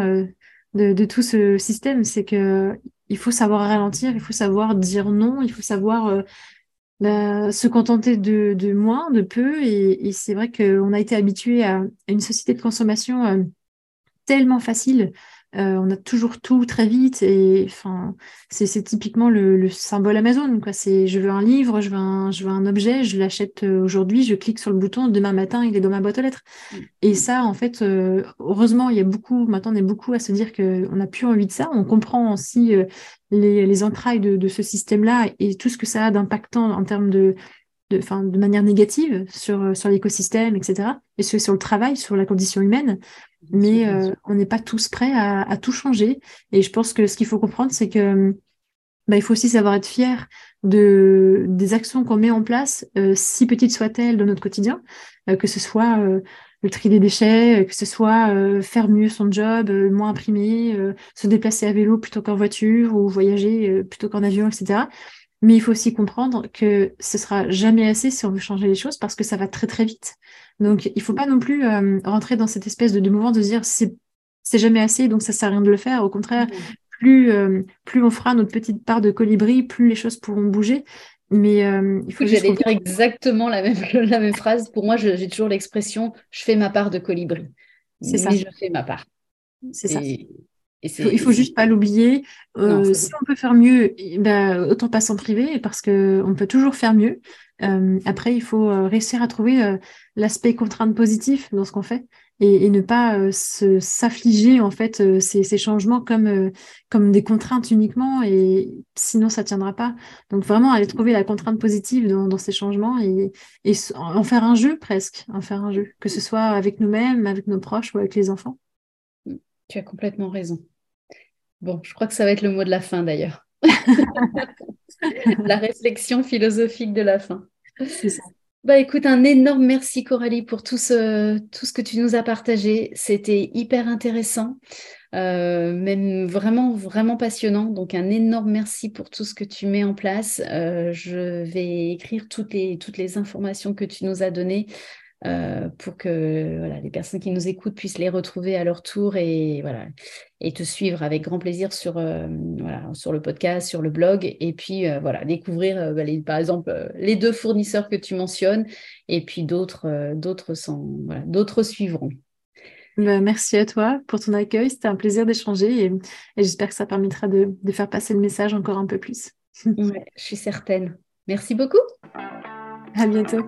Speaker 2: de, de, tout ce système, c'est que il faut savoir ralentir, il faut savoir dire non, il faut savoir se contenter de, de, moins, de peu. Et, et c'est vrai qu'on a été habitué à, à, une société de consommation tellement facile Euh, on a toujours tout très vite et enfin, c'est typiquement le, symbole Amazon. Quoi. C'est je veux un livre, je veux un, je veux un objet, je l'achète euh, aujourd'hui, je clique sur le bouton, demain matin, il est dans ma boîte aux lettres. Mm. Et ça, en fait, euh, heureusement, il y a beaucoup, maintenant, on est beaucoup à se dire qu'on n'a plus envie de ça. On comprend aussi les, entrailles de, ce système-là et tout ce que ça a d'impactant en termes de, de, de manière négative sur, sur l'écosystème, etc. Et sur, sur le travail, sur la condition humaine mais euh, on n'est pas tous prêts à, tout changer. Et je pense que ce qu'il faut comprendre, c'est que bah, il faut aussi savoir être fier de, des actions qu'on met en place, euh, si petites soient-elles dans notre quotidien, euh, que ce soit le tri des déchets, que ce soit faire mieux son job, moins imprimer, se déplacer à vélo plutôt qu'en voiture ou voyager plutôt qu'en avion, etc. Mais il faut aussi comprendre que ce sera jamais assez si on veut changer les choses parce que ça va très très vite. Donc il ne faut pas non plus euh, rentrer dans cette espèce de, de mouvement de se dire c'est c'est jamais assez donc ça sert à rien de le faire. Au contraire, plus euh, plus on fera notre petite part de colibri, plus les choses pourront bouger. Mais euh, il faut
Speaker 1: J'allais dire exactement la même, la même phrase. Pour moi, j'ai toujours l'expression je fais ma part de colibri. C'est ça. je fais ma part.
Speaker 2: C'est ça. Il faut, juste pas l'oublier. Euh, si on peut faire mieux, eh ben, autant pas s'en priver parce qu'on peut toujours faire mieux. Euh, après, il faut euh, réussir à trouver l'aspect contrainte positif dans ce qu'on fait et, ne pas s'affliger en fait ces, changements comme, comme des contraintes uniquement et sinon ça tiendra pas. Donc vraiment aller trouver la contrainte positive dans, ces changements et, et en faire un jeu presque, en faire un jeu, que ce soit avec nous-mêmes, avec nos proches ou avec les enfants.
Speaker 1: Tu as complètement raison. Bon, je crois que ça va être le mot de la fin d'ailleurs. la réflexion philosophique de la fin. C'est ça. Bah écoute, un énorme merci Coralie pour tout ce, tout ce que tu nous as partagé. C'était hyper intéressant, euh, même vraiment, vraiment passionnant. Donc un énorme merci pour tout ce que tu mets en place. Euh, je vais écrire toutes les, toutes les informations que tu nous as données euh, pour que voilà, les personnes qui nous écoutent puissent les retrouver à leur tour et, voilà, et te suivre avec grand plaisir sur, euh, voilà, sur le podcast, sur le blog, et puis euh, voilà, découvrir bah, par exemple les deux fournisseurs que tu mentionnes, et puis d'autres d'autres voilà, d'autres suivront.
Speaker 2: Bah, merci à toi pour ton accueil, c'était un plaisir d'échanger et, j'espère que ça permettra de, de, faire passer le message encore un peu plus.
Speaker 1: ouais, je suis certaine. Merci beaucoup.
Speaker 2: À bientôt.